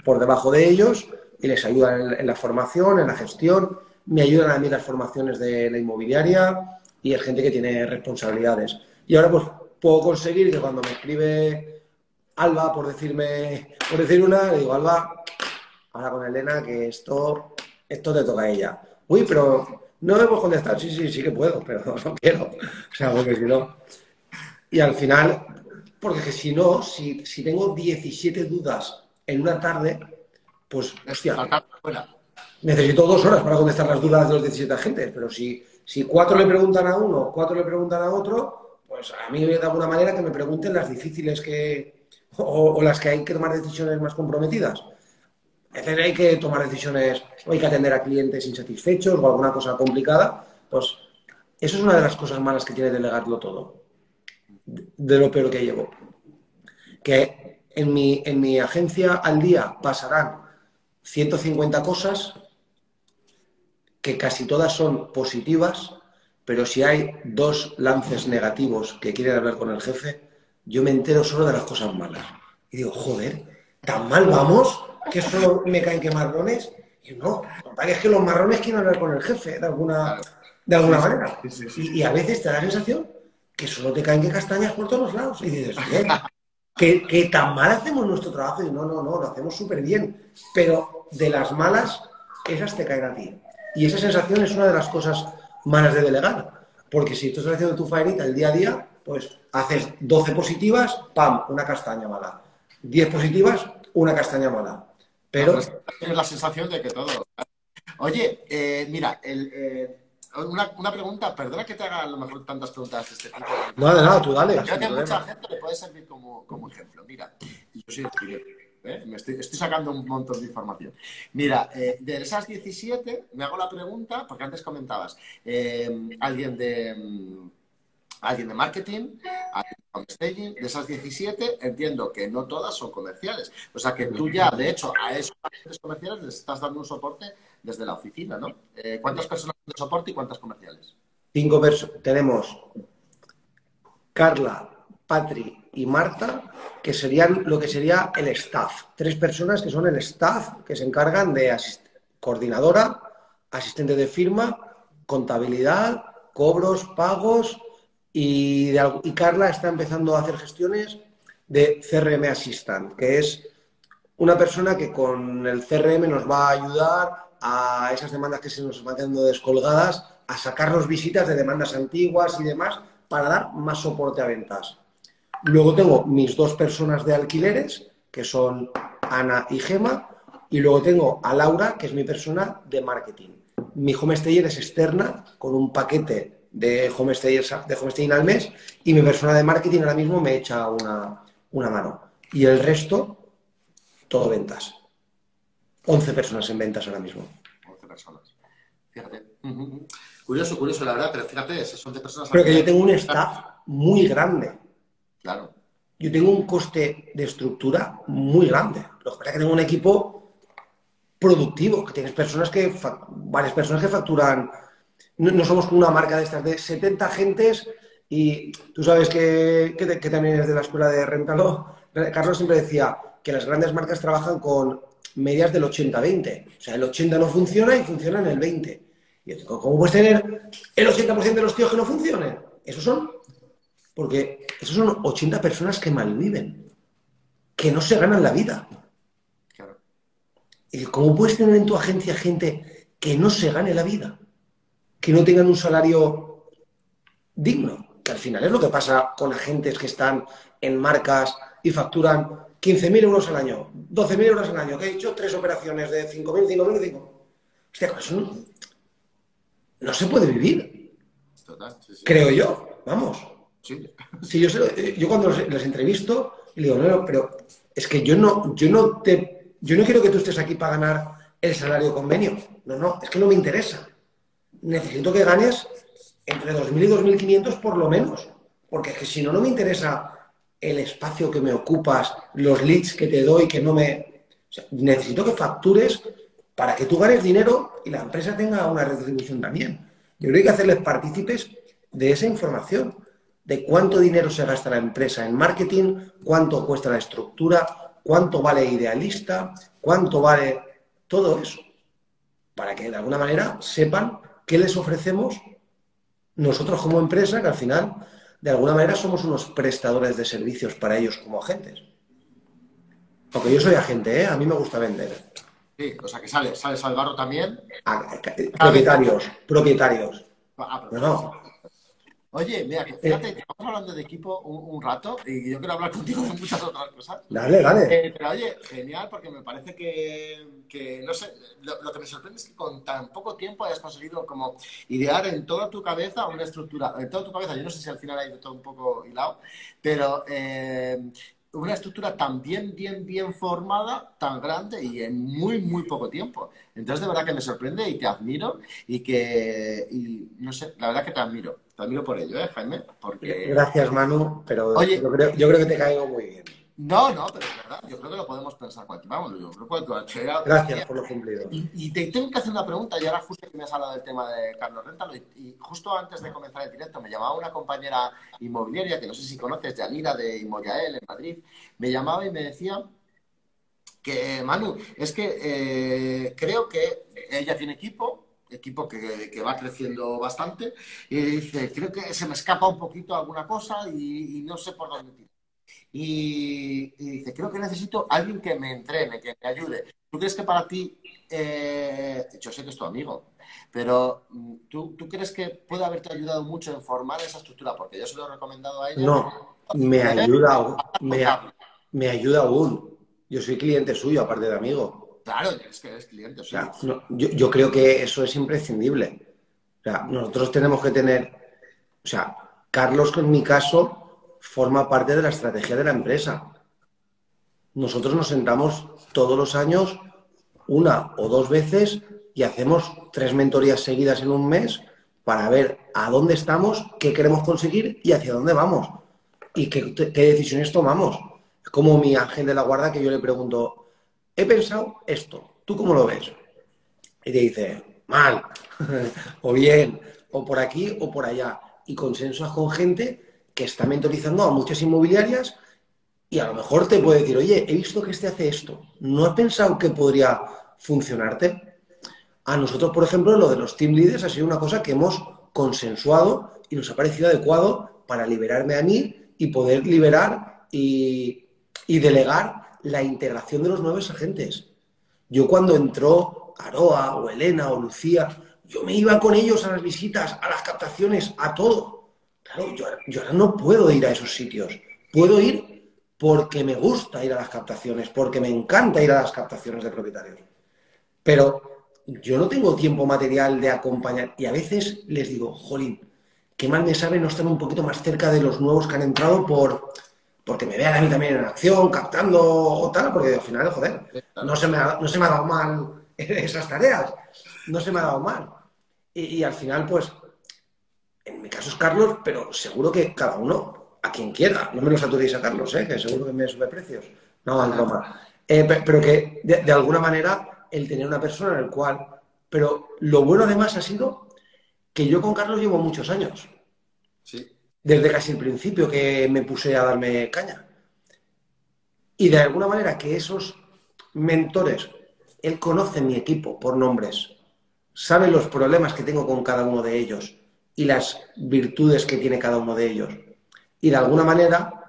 Speaker 2: por debajo de ellos y les ayudan en, la formación, en la gestión, me ayudan a mí las formaciones de la inmobiliaria y hay gente que tiene responsabilidades. Y ahora pues puedo conseguir que cuando me escribe Alba, por decirme, por decir una, le digo, Alba, ahora con Elena que esto, esto te toca a ella uy, pero no debo contestar. Sí, sí, sí que puedo, pero no quiero. O sea, porque si no. Y al final, porque si no, si, si tengo 17 dudas en una tarde, pues, hostia, necesito dos horas para contestar las dudas de los 17 agentes, pero si, si cuatro le preguntan a uno, cuatro le preguntan a otro, pues a mí de alguna manera que me pregunten las difíciles que, o las que hay que tomar decisiones más comprometidas hay que tomar decisiones, o hay que atender a clientes insatisfechos o alguna cosa complicada, pues Eso es una de las cosas malas que tiene delegarlo todo. De lo peor que llevo. Que en mi, en mi agencia al día pasarán 150 cosas que casi todas son positivas, pero si hay dos lances negativos que quieren hablar con el jefe, yo me entero solo de las cosas malas. Y digo, joder, ¿tan mal vamos? ¿Que solo me caen que marrones? Y no, es que los marrones quieren hablar con el jefe de alguna, de alguna manera. y, a veces te da la sensación que solo te caen que castañas por todos los lados. Y dices, que, que tan mal hacemos nuestro trabajo. Y no, no, no, lo hacemos súper bien. Pero de las malas, esas te caen a ti. Y esa sensación es una de las cosas malas de delegar. Porque si tú estás haciendo tu faenita el día a día, pues haces 12 positivas, ¡pam! Una castaña mala. 10 positivas, una castaña mala. Pero...
Speaker 1: Pues, tienes la sensación de que todo... Oye, eh, mira, eh, una, pregunta, perdona que te haga a lo mejor tantas preguntas de este tipo.
Speaker 2: No, de nada, tú dale.
Speaker 1: Creo que a mucha gente le puede servir como, como ejemplo. Mira, yo soy ¿eh? Me estoy, sacando un montón de información. Mira, eh, de esas 17, me hago la pregunta, porque antes comentabas, eh, alguien de mm, alguien de marketing, alguien de staging, de esas 17, entiendo que no todas son comerciales. O sea que tú ya, de hecho, a esos comerciales les estás dando un soporte desde la oficina, ¿no? ¿Cuántas personas de soporte y cuántas comerciales?
Speaker 2: Cinco personas. Tenemos Carla, Patri y Marta, que serían lo que sería el staff. Tres personas que son el staff que se encargan de coordinadora, asistente de firma, contabilidad, cobros, pagos y, y Carla está empezando a hacer gestiones de CRM Assistant, que es una persona que con el CRM nos va a ayudar a esas demandas que se nos van quedando descolgadas, a sacarnos visitas de demandas antiguas y demás para dar más soporte a ventas. Luego tengo mis dos personas de alquileres, que son Ana y Gema, y luego tengo a Laura, que es mi persona de marketing. Mi homestayer es externa, con un paquete de homestayers de homestaying al mes, y mi persona de marketing ahora mismo me echa una, una mano. Y el resto, todo ventas. 11 personas en ventas ahora mismo.
Speaker 1: 11 personas. Fíjate. Curioso, curioso, la verdad, pero fíjate, esas 11 personas...
Speaker 2: Pero que yo tengo un staff muy grande.
Speaker 1: Claro.
Speaker 2: Yo tengo un coste de estructura muy grande. Lo que pasa es que tengo un equipo productivo, que tienes personas que, varias personas que facturan, no, somos una marca de estas de 70 agentes y tú sabes que, que, también es de la escuela de Rentalo. Carlos siempre decía que las grandes marcas trabajan con medias del 80-20. O sea, el 80 no funciona y funciona en el 20. Y ¿cómo puedes tener el 80% de los tíos que no funcionen? Esos son porque esos son 80 personas que malviven, que no se ganan la vida. ¿Y cómo puedes tener en tu agencia gente que no se gane la vida? Que no tengan un salario digno. Que al final es lo que pasa con agentes que están en marcas y facturan 15.000 euros al año, 12.000 euros al año, que he hecho tres operaciones de 5.000, 5.000, 5.000. Hostia, con eso no, se puede vivir. Creo yo, vamos. Sí, yo, yo cuando les entrevisto, le digo, no, pero es que yo no, yo no te, yo no quiero que tú estés aquí para ganar el salario convenio. No, no, es que no me interesa. Necesito que ganes entre 2.000 y 2.500 por lo menos. Porque es que si no, no me interesa el espacio que me ocupas, los leads que te doy, que no me... necesito que factures para que tú ganes dinero y la empresa tenga una retribución también. Yo creo que hay que hacerles partícipes de esa información de cuánto dinero se gasta la empresa en marketing, cuánto cuesta la estructura, cuánto vale idealista, cuánto vale todo eso, para que de alguna manera sepan qué les ofrecemos nosotros como empresa, que al final, de alguna manera, somos unos prestadores de servicios para ellos como agentes. Porque yo soy agente, ¿eh? a mí me gusta vender.
Speaker 1: Sí, o sea que sale, sale Salvarro también.
Speaker 2: Ah, propietarios, propietarios. Ah, no, no,
Speaker 1: Oye, mira, que fíjate, estamos hablando de equipo un, rato y yo quiero hablar contigo de muchas otras cosas.
Speaker 2: Dale, dale.
Speaker 1: Eh, pero oye, genial, porque me parece que, no sé, lo, que me sorprende es que con tan poco tiempo hayas conseguido como idear en toda tu cabeza una estructura, en toda tu cabeza, yo no sé si al final ha ido todo un poco hilado, pero eh, una estructura tan bien, bien, bien formada, tan grande y en muy, muy poco tiempo. Entonces, de verdad que me sorprende y te admiro y que, y, no sé, la verdad que te admiro. Te admiro por ello, ¿eh, Jaime? Porque...
Speaker 2: Gracias, Manu, pero Oye, yo, creo, yo creo que te caigo muy bien.
Speaker 1: No, no, pero es verdad, yo creo que lo podemos pensar cualquier, vamos, yo creo que cualquiera...
Speaker 2: Gracias por lo cumplido.
Speaker 1: Y, te tengo que hacer una pregunta, y ahora justo que me has hablado del tema de Carlos Rentalo, y, justo antes de comenzar el directo me llamaba una compañera inmobiliaria, que no sé si conoces, Yanira de Inmoyael en Madrid, me llamaba y me decía que, Manu, es que eh, creo que ella tiene equipo, equipo que, va creciendo bastante, y dice, creo que se me escapa un poquito alguna cosa y, y no sé por dónde tirar y, dice, creo que necesito alguien que me entrene, que me ayude. ¿Tú crees que para ti, eh, yo sé que es tu amigo, pero mm, ¿tú, ¿tú, crees que puede haberte ayudado mucho en formar esa estructura? Porque yo se lo he recomendado a ella.
Speaker 2: No, me ayuda, me, me ayuda aún. Yo soy cliente suyo, aparte de amigo.
Speaker 1: Claro, es que eres cliente.
Speaker 2: yo, yo creo que eso es imprescindible. O sea, nosotros tenemos que tener, o sea, Carlos, en mi caso, forma parte de la estrategia de la empresa. Nosotros nos sentamos todos los años una o dos veces y hacemos tres mentorías seguidas en un mes para ver a dónde estamos, qué queremos conseguir y hacia dónde vamos y qué, decisiones tomamos. Como mi ángel de la guarda que yo le pregunto, he pensado esto, ¿tú cómo lo ves? Y te dice, mal, o bien, o por aquí o por allá. Y consensuas con gente que está mentorizando a muchas inmobiliarias y a lo mejor te puede decir, oye, he visto que este hace esto, ¿no has pensado que podría funcionarte? A nosotros, por ejemplo, lo de los team leaders ha sido una cosa que hemos consensuado y nos ha parecido adecuado para liberarme a mí y poder liberar y, y delegar la integración de los nuevos agentes. Yo cuando entró Aroa o Elena o Lucía, yo me iba con ellos a las visitas, a las captaciones, a todo Claro, yo, ahora no puedo ir a esos sitios. Puedo ir porque me gusta ir a las captaciones, porque me encanta ir a las captaciones de propietarios. Pero yo no tengo tiempo material de acompañar. Y a veces les digo, jolín, qué mal me sabe no estar un poquito más cerca de los nuevos que han entrado por, porque me vean a mí también en acción, captando o tal, porque al final, joder, no se me ha, no se me ha dado mal esas tareas. No se me ha dado mal. y al final, pues, en mi caso es Carlos, pero seguro que cada uno, a quien quiera, no me lo saturéis a Carlos, ¿eh? que seguro que me sube precios. No, es broma. Eh, pero que de, alguna manera el tener una persona en el cual. Pero lo bueno además ha sido que yo con Carlos llevo muchos años.
Speaker 1: Sí.
Speaker 2: Desde casi el principio que me puse a darme caña. Y de alguna manera que esos mentores, él conoce mi equipo por nombres, sabe los problemas que tengo con cada uno de ellos y las virtudes que tiene cada uno de ellos. Y de alguna manera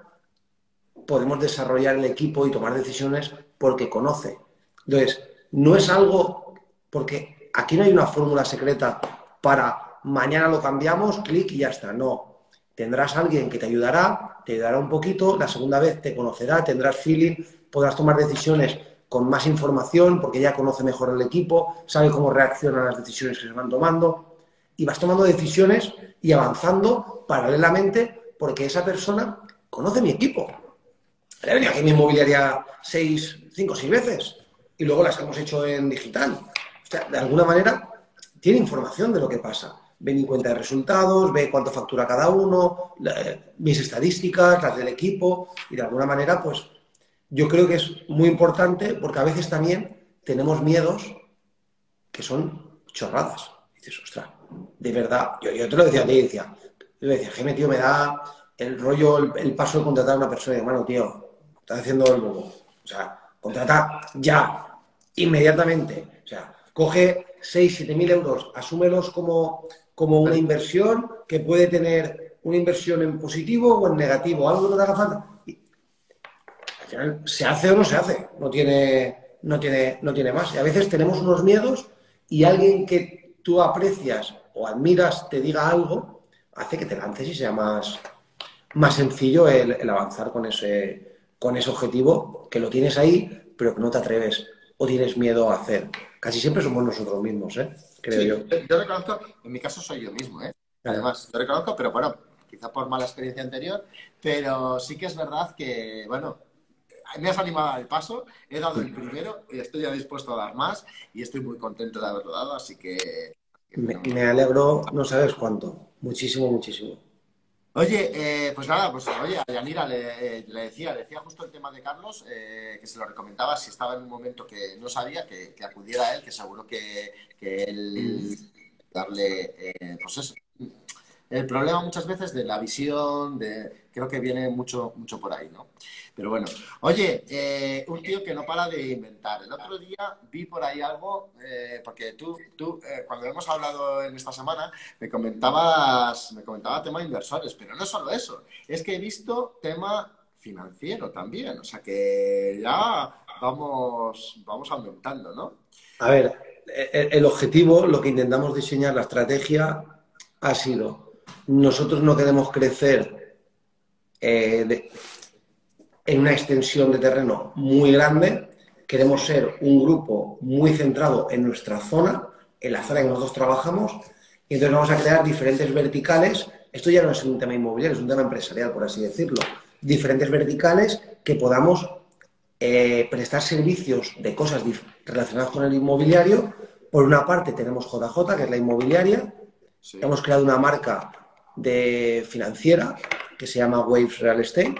Speaker 2: podemos desarrollar el equipo y tomar decisiones porque conoce. Entonces, no es algo, porque aquí no hay una fórmula secreta para mañana lo cambiamos, clic y ya está. No. Tendrás alguien que te ayudará, te ayudará un poquito, la segunda vez te conocerá, tendrás feeling, podrás tomar decisiones con más información porque ya conoce mejor el equipo, sabe cómo reaccionan las decisiones que se van tomando y vas tomando decisiones y avanzando paralelamente porque esa persona conoce mi equipo. He venido aquí mi inmobiliaria seis, cinco seis veces y luego las hemos hecho en digital. O sea, de alguna manera tiene información de lo que pasa. Ve mi cuenta de resultados, ve cuánto factura cada uno, mis estadísticas, las del equipo y de alguna manera, pues yo creo que es muy importante porque a veces también tenemos miedos que son chorradas. Dices, ostras, de verdad, yo, te lo decía a ti, decía, yo decía, Jaime, tío, me da el rollo, el, paso de contratar a una persona y hermano, tío, estás haciendo el bobo. O sea, contrata ya, inmediatamente. O sea, coge 6, 7 mil euros, asúmelos como, como una inversión que puede tener una inversión en positivo o en negativo, algo que no te haga falta. Al final, ¿se hace o no se hace? No tiene, no tiene, no tiene más. Y a veces tenemos unos miedos y alguien que tú aprecias o admiras te diga algo, hace que te lances y sea más, más sencillo el, avanzar con ese, con ese objetivo que lo tienes ahí, pero que no te atreves o tienes miedo a hacer. Casi siempre somos nosotros mismos, ¿eh? creo yo.
Speaker 1: Yo reconozco, en mi caso soy yo mismo, ¿eh? Además, yo reconozco, pero bueno, quizá por mala experiencia anterior, pero sí que es verdad que, bueno, me has animado al paso, he dado el primero y estoy ya dispuesto a dar más y estoy muy contento de haberlo dado, así que...
Speaker 2: Me, alegro, no sabes cuánto, muchísimo, muchísimo.
Speaker 1: Oye, eh, pues nada, pues oye, a Yanira le, decía, le decía justo el tema de Carlos, eh, que se lo recomendaba si estaba en un momento que no sabía, que, acudiera a él, que seguro que, que él darle, eh, pues eso, el problema muchas veces de la visión, de, creo que viene mucho, mucho por ahí, ¿no? Pero bueno, oye, eh, un tío que no para de inventar. El otro día vi por ahí algo, eh, porque tú, tú eh, cuando hemos hablado en esta semana, me comentabas, me comentaba tema de inversores, pero no solo eso, es que he visto tema financiero también, o sea que ya vamos, vamos aumentando, ¿no?
Speaker 2: A ver, el objetivo, lo que intentamos diseñar, la estrategia, ha sido nosotros no queremos crecer eh, en una extensión de terreno muy grande, queremos ser un grupo muy centrado en nuestra zona, en la zona en que nosotros trabajamos, y entonces vamos a crear diferentes verticales. Esto ya no es un tema inmobiliario, es un tema empresarial, por así decirlo. Diferentes verticales que podamos eh, prestar servicios de cosas relacionadas con el inmobiliario. Por una parte tenemos JJ, que es la inmobiliaria. Hemos creado una marca de financiera que se llama Waves Real Estate,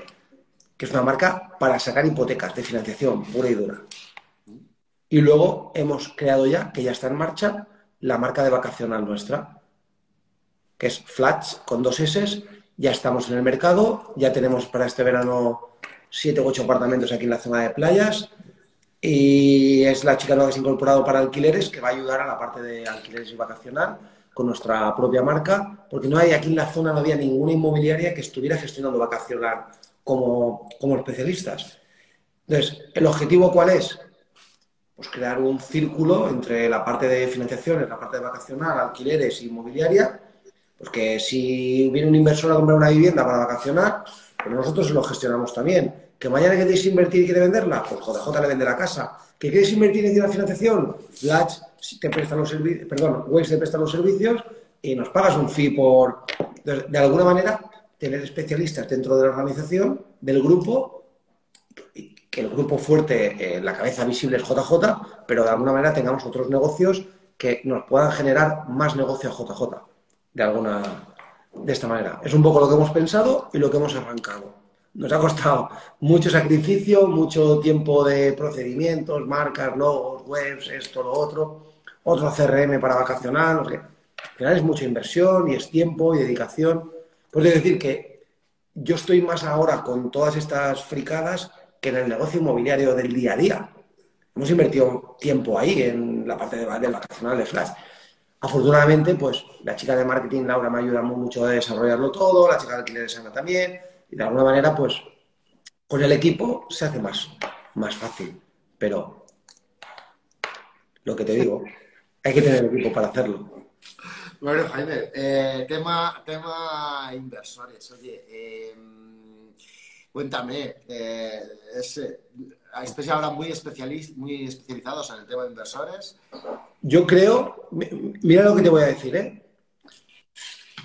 Speaker 2: que es una marca para sacar hipotecas de financiación pura y dura. Y luego hemos creado ya, que ya está en marcha, la marca de vacacional nuestra, que es Flats con dos S. Ya estamos en el mercado, ya tenemos para este verano siete u ocho apartamentos aquí en la zona de playas. Y es la chica nueva que se ha incorporado para alquileres, que va a ayudar a la parte de alquileres y vacacional con nuestra propia marca, porque no hay aquí en la zona, no había ninguna inmobiliaria que estuviera gestionando vacacional como, como especialistas. Entonces, ¿el objetivo cuál es? Pues crear un círculo entre la parte de financiación, la parte de vacacional, alquileres e inmobiliaria, pues que si viene un inversor a comprar una vivienda para vacacionar, pues nosotros lo gestionamos también. Que mañana queréis invertir y quiere venderla, pues JJ le vende la casa. ¿Que queréis invertir en la financiación? Latch te prestan los servicios, perdón, Waze te presta los servicios y nos pagas un fee por, de, alguna manera, tener especialistas dentro de la organización, del grupo, que el grupo fuerte, la cabeza visible es JJ, pero de alguna manera tengamos otros negocios que nos puedan generar más negocio a JJ, de alguna, de esta manera. Es un poco lo que hemos pensado y lo que hemos arrancado. Nos ha costado mucho sacrificio, mucho tiempo de procedimientos, marcas, logos, webs, esto, lo otro otro CRM para vacacionar, no sé. Al final es mucha inversión y es tiempo y dedicación. Pues es decir que yo estoy más ahora con todas estas fricadas que en el negocio inmobiliario del día a día. Hemos invertido tiempo ahí en la parte de, del vacacional de Flash. Afortunadamente, pues la chica de marketing, Laura, me ayuda mucho a desarrollarlo todo, la chica de alquiler Ana también, y de alguna manera, pues con el equipo se hace más, más fácil. Pero lo que te digo, hay que tener equipo para hacerlo.
Speaker 1: Bueno, Jaime, eh, tema, tema inversores. Oye, em, cuéntame, eh, es, eh, ¿estáis ahora muy, muy especializados en el tema de inversores?
Speaker 2: Yo creo, mira lo que te voy a decir, ¿eh?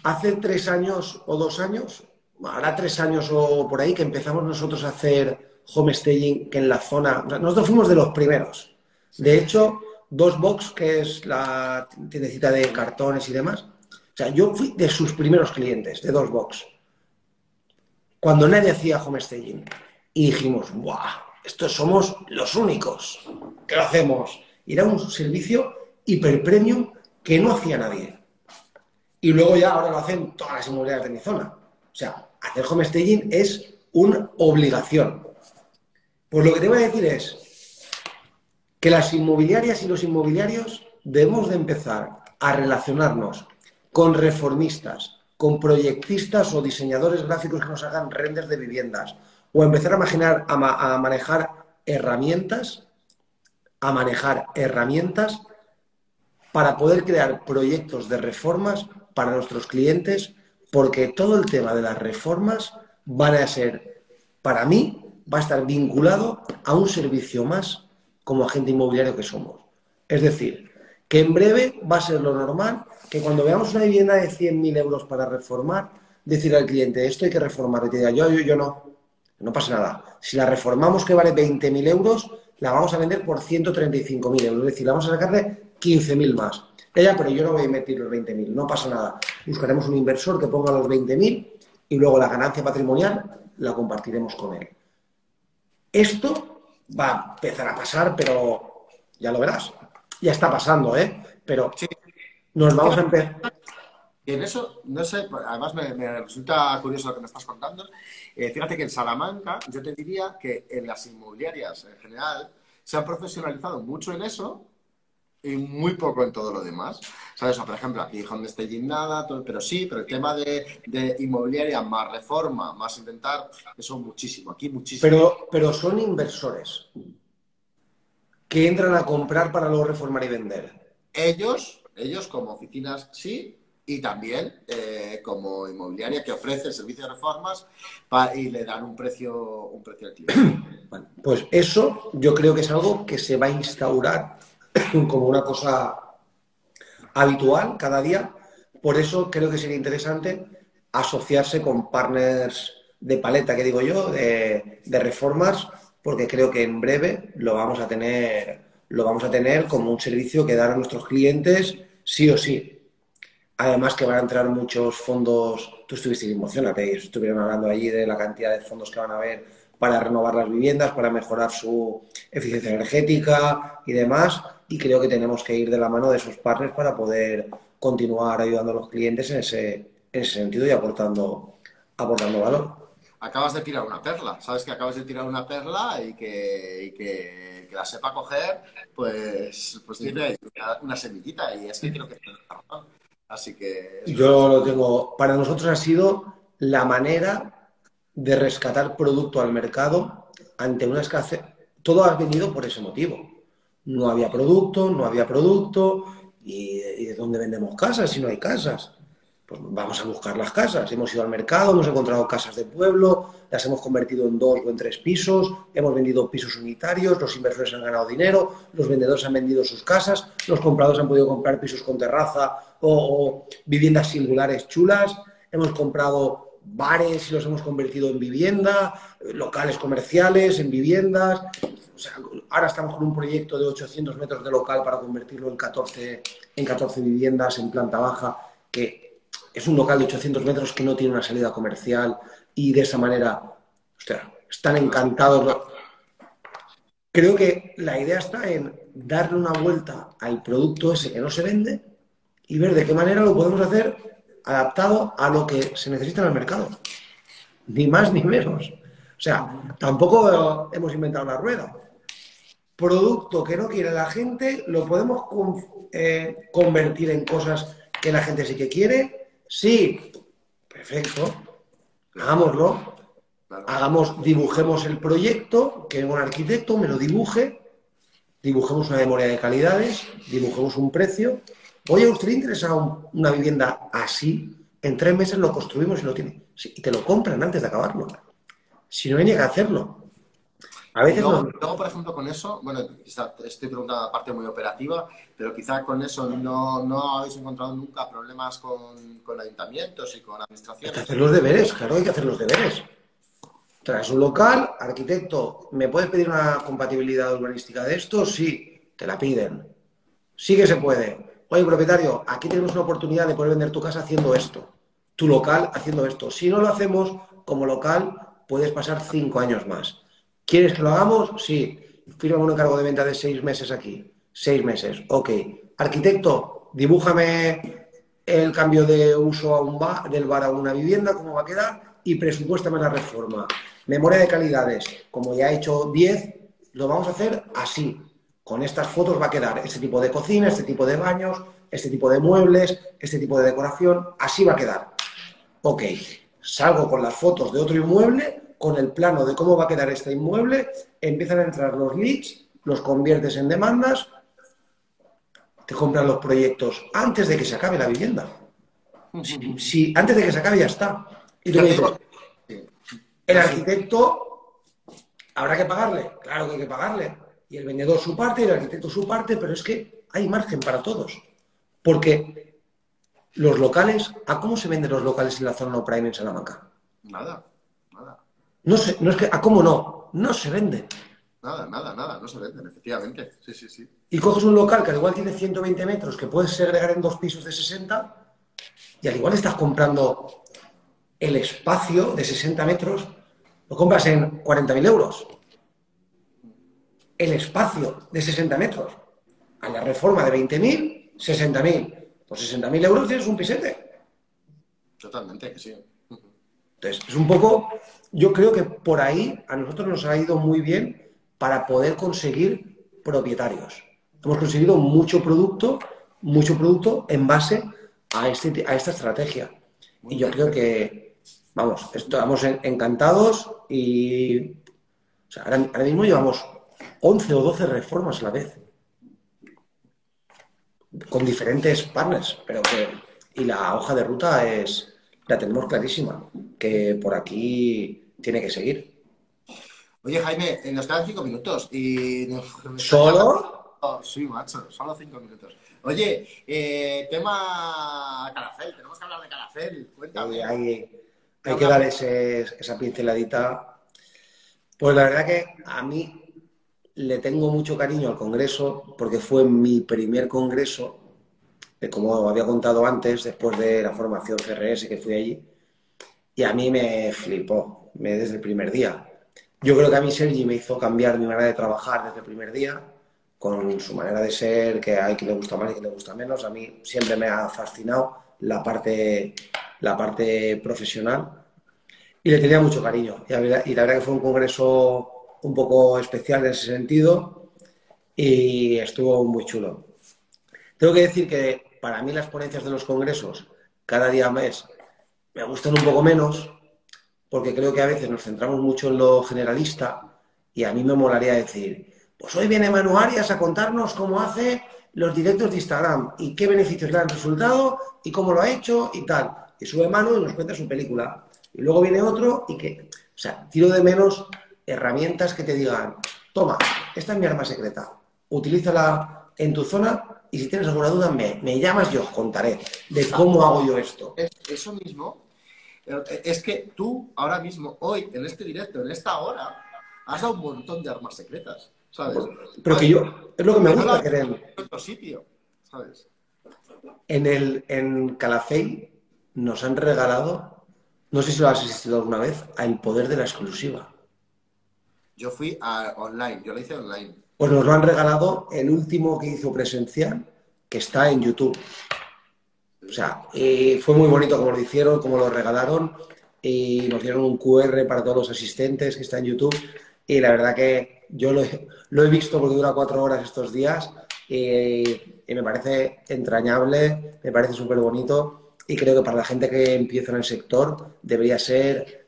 Speaker 2: Hace tres años o dos años, ahora tres años o por ahí, que empezamos nosotros a hacer homestaging, que en la zona, nosotros fuimos de los primeros. De hecho, Dos Box, que es la tiendecita de cartones y demás. O sea, yo fui de sus primeros clientes, de Dos Box. Cuando nadie hacía homestaging. Y dijimos, ¡buah! Estos somos los únicos que lo hacemos. Y era un servicio hiper premium que no hacía nadie. Y luego ya ahora lo hacen todas las inmobiliarias de mi zona. O sea, hacer homestaging es una obligación. Pues lo que te voy a decir es, que las inmobiliarias y los inmobiliarios debemos de empezar a relacionarnos con reformistas, con proyectistas o diseñadores gráficos que nos hagan renders de viviendas, o empezar a imaginar, a, manejar herramientas, a manejar herramientas para poder crear proyectos de reformas para nuestros clientes, porque todo el tema de las reformas van a ser, para mí, va a estar vinculado a un servicio más como agente inmobiliario que somos. Es decir, que en breve va a ser lo normal que cuando veamos una vivienda de 100.000 euros para reformar, decir al cliente, esto hay que reformar, y te diga, yo, yo, yo no, No pasa nada. Si la reformamos que vale 20.000 euros, la vamos a vender por 135.000 euros. Es decir, la vamos a sacarle 15.000 más. Ella, pero yo no voy a invertir los 20.000, no pasa nada. Buscaremos un inversor que ponga los 20.000 y luego la ganancia patrimonial la compartiremos con él. Esto va a empezar a pasar, pero ya lo verás. Ya está pasando, ¿eh? Pero nos vamos a empezar.
Speaker 1: Y en eso, no sé, además me, resulta curioso lo que me estás contando. Eh, fíjate que en Salamanca, yo te diría que en las inmobiliarias en general se han profesionalizado mucho en eso y muy poco en todo lo demás. ¿Sabes? por ejemplo, aquí donde esté nada, pero sí, pero el tema de, inmobiliaria más reforma, más intentar, eso muchísimo, aquí muchísimo.
Speaker 2: Pero, pero son inversores que entran a comprar para luego reformar y vender.
Speaker 1: Ellos, ellos como oficinas sí, y también eh, como inmobiliaria que ofrece el servicio de reformas y le dan un precio, un precio al cliente.
Speaker 2: pues eso yo creo que es algo que se va a instaurar como una cosa habitual cada día. Por eso creo que sería interesante asociarse con partners de paleta, que digo yo, de, de reformas, porque creo que en breve lo vamos a tener, lo vamos a tener como un servicio que dar a nuestros clientes sí o sí. Además que van a entrar muchos fondos, tú estuviste emocionate, estuvieron hablando allí de la cantidad de fondos que van a haber para renovar las viviendas, para mejorar su eficiencia energética y demás. Y creo que tenemos que ir de la mano de esos partners para poder continuar ayudando a los clientes en ese, ese sentido y aportando, aportando valor.
Speaker 1: Acabas de tirar una perla, sabes que acabas de tirar una perla y que, que, la sepa coger, pues, pues tiene una semillita y es que creo que Así que...
Speaker 2: Yo lo tengo, para nosotros ha sido la manera de rescatar producto al mercado ante una escasez. Todo ha venido por ese motivo. No había producto, no había producto, y, de dónde vendemos casas si no hay casas. Pues vamos a buscar las casas. Hemos ido al mercado, hemos encontrado casas de pueblo, las hemos convertido en dos o en tres pisos, hemos vendido pisos unitarios, los inversores han ganado dinero, los vendedores han vendido sus casas, los compradores han podido comprar pisos con terraza o, viviendas singulares chulas, hemos comprado bares y los hemos convertido en vivienda, locales comerciales en viviendas. ahora estamos con un proyecto de 800 metros de local para convertirlo en 14, en 14 viviendas en planta baja, que es un local de 800 metros que no tiene una salida comercial y de esa manera, están encantados. Creo que la idea está en darle una vuelta al producto ese que no se vende y ver de qué manera lo podemos hacer adaptado a lo que se necesita en el mercado. Ni más ni menos. O sea, tampoco hemos inventado la rueda. Producto que no quiere la gente, lo podemos eh, convertir en cosas que la gente sí que quiere. Sí, perfecto. Hagámoslo. Hagamos, dibujemos el proyecto, que un arquitecto me lo dibuje, dibujemos una memoria de calidades, dibujemos un precio Oye, ¿a usted le interesa una vivienda así? En tres meses lo construimos y lo tiene. y te lo compran antes de acabarlo. Si no, hay que hacerlo.
Speaker 1: A veces luego, por ejemplo, con eso, bueno, estoy preguntando la parte muy operativa, pero quizá con eso no, no habéis encontrado nunca problemas con, con ayuntamientos y con administraciones.
Speaker 2: Hay que hacer los deberes, claro, hay que hacer los deberes. Traes un local, arquitecto, ¿me puedes pedir una compatibilidad urbanística de esto? Sí, te la piden. Sí que se puede oye, propietario, aquí tenemos una oportunidad de poder vender tu casa haciendo esto, tu local haciendo esto. Si no lo hacemos como local, puedes pasar cinco años más. ¿Quieres que lo hagamos? Sí. Firma un encargo de venta de seis meses aquí. Seis meses. Ok. Arquitecto, dibújame el cambio de uso a un bar, del bar a una vivienda, cómo va a quedar, y presupuéstame la reforma. Memoria de calidades, como ya he hecho 10, lo vamos a hacer así con estas fotos va a quedar este tipo de cocina, este tipo de baños, este tipo de muebles, este tipo de decoración, así va a quedar. Ok, salgo con las fotos de otro inmueble, con el plano de cómo va a quedar este inmueble, empiezan a entrar los leads, los conviertes en demandas, te compran los proyectos antes de que se acabe la vivienda. Si, antes de que se acabe ya está. Y tú dices, el arquitecto habrá que pagarle, claro que hay que pagarle y el vendedor su parte y el arquitecto su parte, pero es que hay margen para todos. Porque los locales, ¿a cómo se venden los locales en la zona no prime en Salamanca?
Speaker 1: Nada, nada.
Speaker 2: No es que, ¿a cómo no? No se venden.
Speaker 1: Nada, nada, nada, no se venden, efectivamente. Sí, sí, sí.
Speaker 2: Y coges un local que al igual tiene 120 metros, que puedes segregar en dos pisos de 60, y al igual estás comprando el espacio de 60 metros, lo compras en 40.000 euros. El espacio de 60 metros. A la reforma de 20.000, 60.000. Por 60.000 euros tienes un pisete.
Speaker 1: Totalmente, que sí.
Speaker 2: Entonces, es un poco, yo creo que por ahí a nosotros nos ha ido muy bien para poder conseguir propietarios. Hemos conseguido mucho producto, mucho producto en base a, este, a esta estrategia. y yo creo que, vamos, estamos encantados y ahora, ahora, mismo llevamos 11 o 12 reformas a la vez. Con diferentes partners, pero que. Y la hoja de ruta es. La tenemos clarísima, que por aquí tiene que seguir.
Speaker 1: Oye, Jaime, nos quedan cinco minutos y...
Speaker 2: ¿Solo?
Speaker 1: Oh, sí, macho, solo cinco minutos. Oye, eh, tema Caracel, tenemos que hablar de Caracel, cuéntame.
Speaker 2: hay, que dar esa pinceladita. Pues la verdad que a mí le tengo mucho cariño al Congreso porque fue mi primer Congreso, como había contado antes, después de la formación CRS que fui allí, y a mí me flipó me, desde el primer día. Yo creo que a mí Sergi me hizo cambiar mi manera de trabajar desde el primer día, con su manera de ser, que hay quien le gusta más y quien le gusta menos. A mí siempre me ha fascinado la parte, la parte profesional y le tenía mucho cariño. Y la, y la verdad que fue un congreso un poco especial en ese sentido y estuvo muy chulo. Tengo que decir que para mí las ponencias de los congresos cada día más me gustan un poco menos porque creo que a veces nos centramos mucho en lo generalista y a mí me molaría decir, pues hoy viene Manu Arias a contarnos cómo hace los directos de Instagram y qué beneficios le han resultado y cómo lo ha hecho y tal. Y sube Manu y nos cuenta su película. Y luego viene otro y que, o sea, tiro de menos herramientas que te digan, toma, esta es mi arma secreta, utilízala en tu zona y si tienes alguna duda me, me llamas y os contaré de cómo hago yo esto.
Speaker 1: Eso mismo eh, es que tú, ahora mismo, hoy, en este directo, en esta hora, has dado un montón de armas secretas, ¿sabes?
Speaker 2: Pero que yo, es lo que me gusta
Speaker 1: que En otro sitio, ¿sabes?
Speaker 2: En, el, en Calafey nos han regalado, no sé si lo has asistido alguna vez, a El Poder de la Exclusiva.
Speaker 1: Yo fui a online, yo lo hice online.
Speaker 2: Pues nos lo han regalado el último que hizo presencial, que está en YouTube. O sea, fue muy bonito como lo hicieron, como lo regalaron y nos dieron un QR para todos los asistentes que está en YouTube y la verdad que yo lo he, visto porque dura cuatro horas estos días y, me parece entrañable, me parece súper bonito y creo que para la gente que empieza en el sector debería ser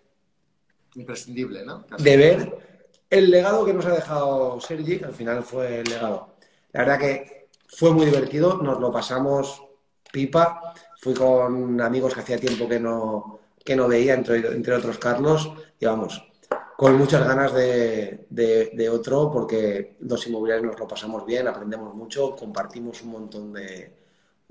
Speaker 1: imprescindible, ¿no?
Speaker 2: De ver el legado que nos ha dejado Sergi, al final fue el legado. La verdad que fue muy divertido, nos lo pasamos pipa. Fui con amigos que hacía tiempo que no, que no veía, entre, entre otros Carlos, y vamos, con muchas ganas de, de, otro, porque los inmobiliarios nos lo pasamos bien, aprendemos mucho, compartimos un montón de...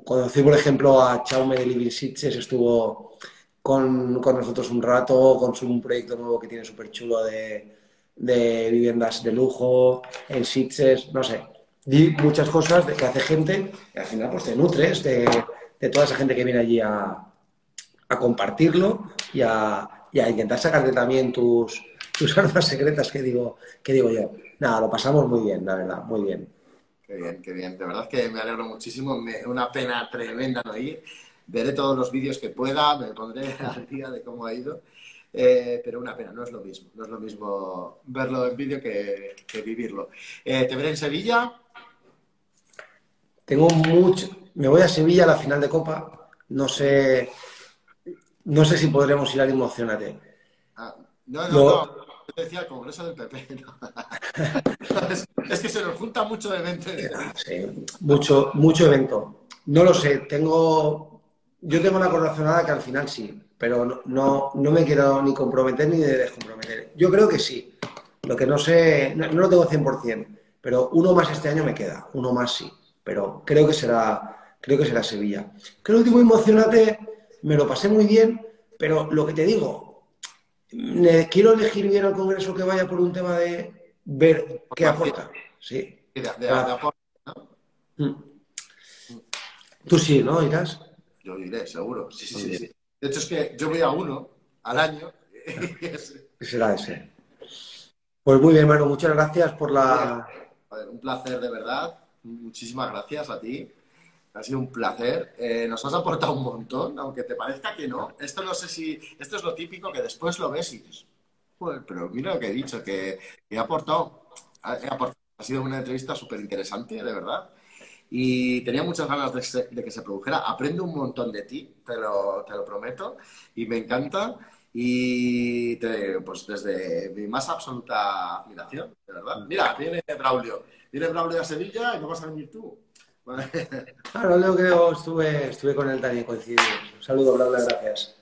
Speaker 2: Conocí, por ejemplo, a Chaume de Living Sitches, estuvo con, con, nosotros un rato, con su, un proyecto nuevo que tiene súper chulo de, de viviendas de lujo en Sitges, no sé, di muchas cosas de que hace gente y al final pues te nutres de, toda esa gente que viene allí a, compartirlo y a, intentar sacarte también tus, tus armas secretas que digo, que digo yo. Nada, lo pasamos muy bien, la verdad, muy bien.
Speaker 1: Qué bien, qué bien. De verdad que me alegro muchísimo. una pena tremenda no ir. Veré todos los vídeos que pueda, me pondré al día de cómo ha ido. Eh, pero una pena, no es lo mismo. No es lo mismo verlo en vídeo que, vivirlo. Eh, ¿Te veré en Sevilla?
Speaker 2: Tengo mucho. Me voy a Sevilla a la final de Copa. No sé. No sé si podremos ir al Emocionate.
Speaker 1: Ah, no, no, no. Yo decía el Congreso del PP. es, que se nos junta mucho evento.
Speaker 2: Sí, mucho, mucho evento. No lo sé. Tengo. Yo tengo una corazonada que al final sí, pero no, no, me quiero ni comprometer ni descomprometer. Yo creo que sí. Lo que no sé, no, no lo tengo 100%, pero uno más este año me queda, uno más sí pero creo que será, creo que será Sevilla. Que el último emocionate me lo pasé muy bien, pero lo que te digo, Quiero elegir bien al Congreso que vaya por un tema de ver qué aporta. Sí.
Speaker 3: De, de- de
Speaker 2: Ah.
Speaker 3: aporte.
Speaker 2: Mm. Tú sí, ¿no? Irás.
Speaker 3: Yo iré, seguro. Sí, sí, sí, sí. De hecho, es que yo voy a uno al año. es-
Speaker 2: Será ese. Pues muy bien, Manu, muchas gracias por la.
Speaker 3: Un placer, de verdad. Muchísimas gracias a ti. Ha sido un placer. Eh, nos has aportado un montón, aunque te parezca que no. Esto no sé si. Esto es lo típico que después lo ves y dices, "Joder, pero mira lo que he dicho, que he aportado. He aportado. Ha sido una entrevista súper interesante, de verdad. Y tenía muchas ganas de, se- de que se produjera. Aprendo un montón de ti, te lo, te lo prometo. Y me encanta. Y te- pues desde mi más absoluta admiración, de verdad. Mira, viene Braulio. Viene Braulio a Sevilla y no vas a venir tú.
Speaker 2: Claro, Leo creo estuve, estuve con él también, coincidimos. Un saludo, Braulio, gracias.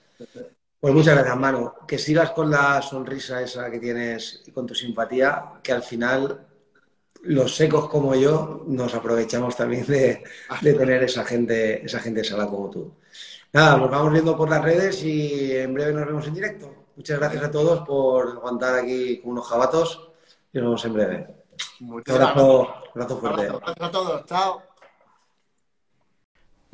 Speaker 2: Pues muchas gracias, Manu. Que sigas con la sonrisa esa que tienes y con tu simpatía, que al final los secos como yo nos aprovechamos también de, de tener esa gente, esa gente sana como tú. Nada, nos vamos viendo por las redes y en breve nos vemos en directo. Muchas gracias a todos por aguantar aquí con unos jabatos y nos vemos en breve. Un
Speaker 3: Muchísimas
Speaker 2: abrazo, abrazo
Speaker 3: Un
Speaker 2: fuerte.
Speaker 3: abrazo, gracias a todos. Chao.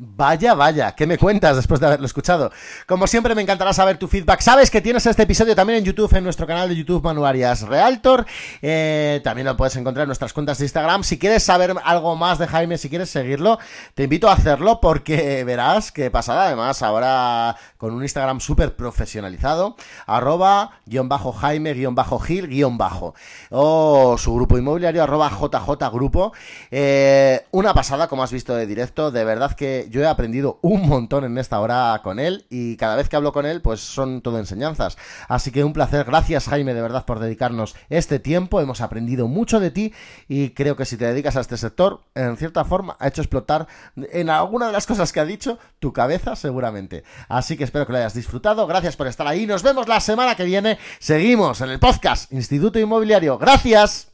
Speaker 1: Vaya, vaya, ¿qué me cuentas después de haberlo escuchado? Como siempre, me encantará saber tu feedback. Sabes que tienes este episodio también en YouTube, en nuestro canal de YouTube Manuarias Realtor. Eh, también lo puedes encontrar en nuestras cuentas de Instagram. Si quieres saber algo más de Jaime, si quieres seguirlo, te invito a hacerlo porque verás que pasada además ahora con un Instagram súper profesionalizado, arroba guion bajo Jaime guion bajo Gil guion bajo o su grupo inmobiliario arroba JJ Grupo. Eh, una pasada, como has visto de directo, de verdad que yo he aprendido un montón en esta hora con él y cada vez que hablo con él, pues son todo enseñanzas. Así que un placer, gracias Jaime de verdad por dedicarnos este tiempo, hemos aprendido mucho de ti y creo que si te dedicas a este sector, en cierta forma, ha hecho explotar en alguna de las cosas que ha dicho tu cabeza seguramente. Así que espero que lo hayas disfrutado, gracias por estar ahí, nos vemos la semana que viene, seguimos en el podcast Instituto Inmobiliario, gracias.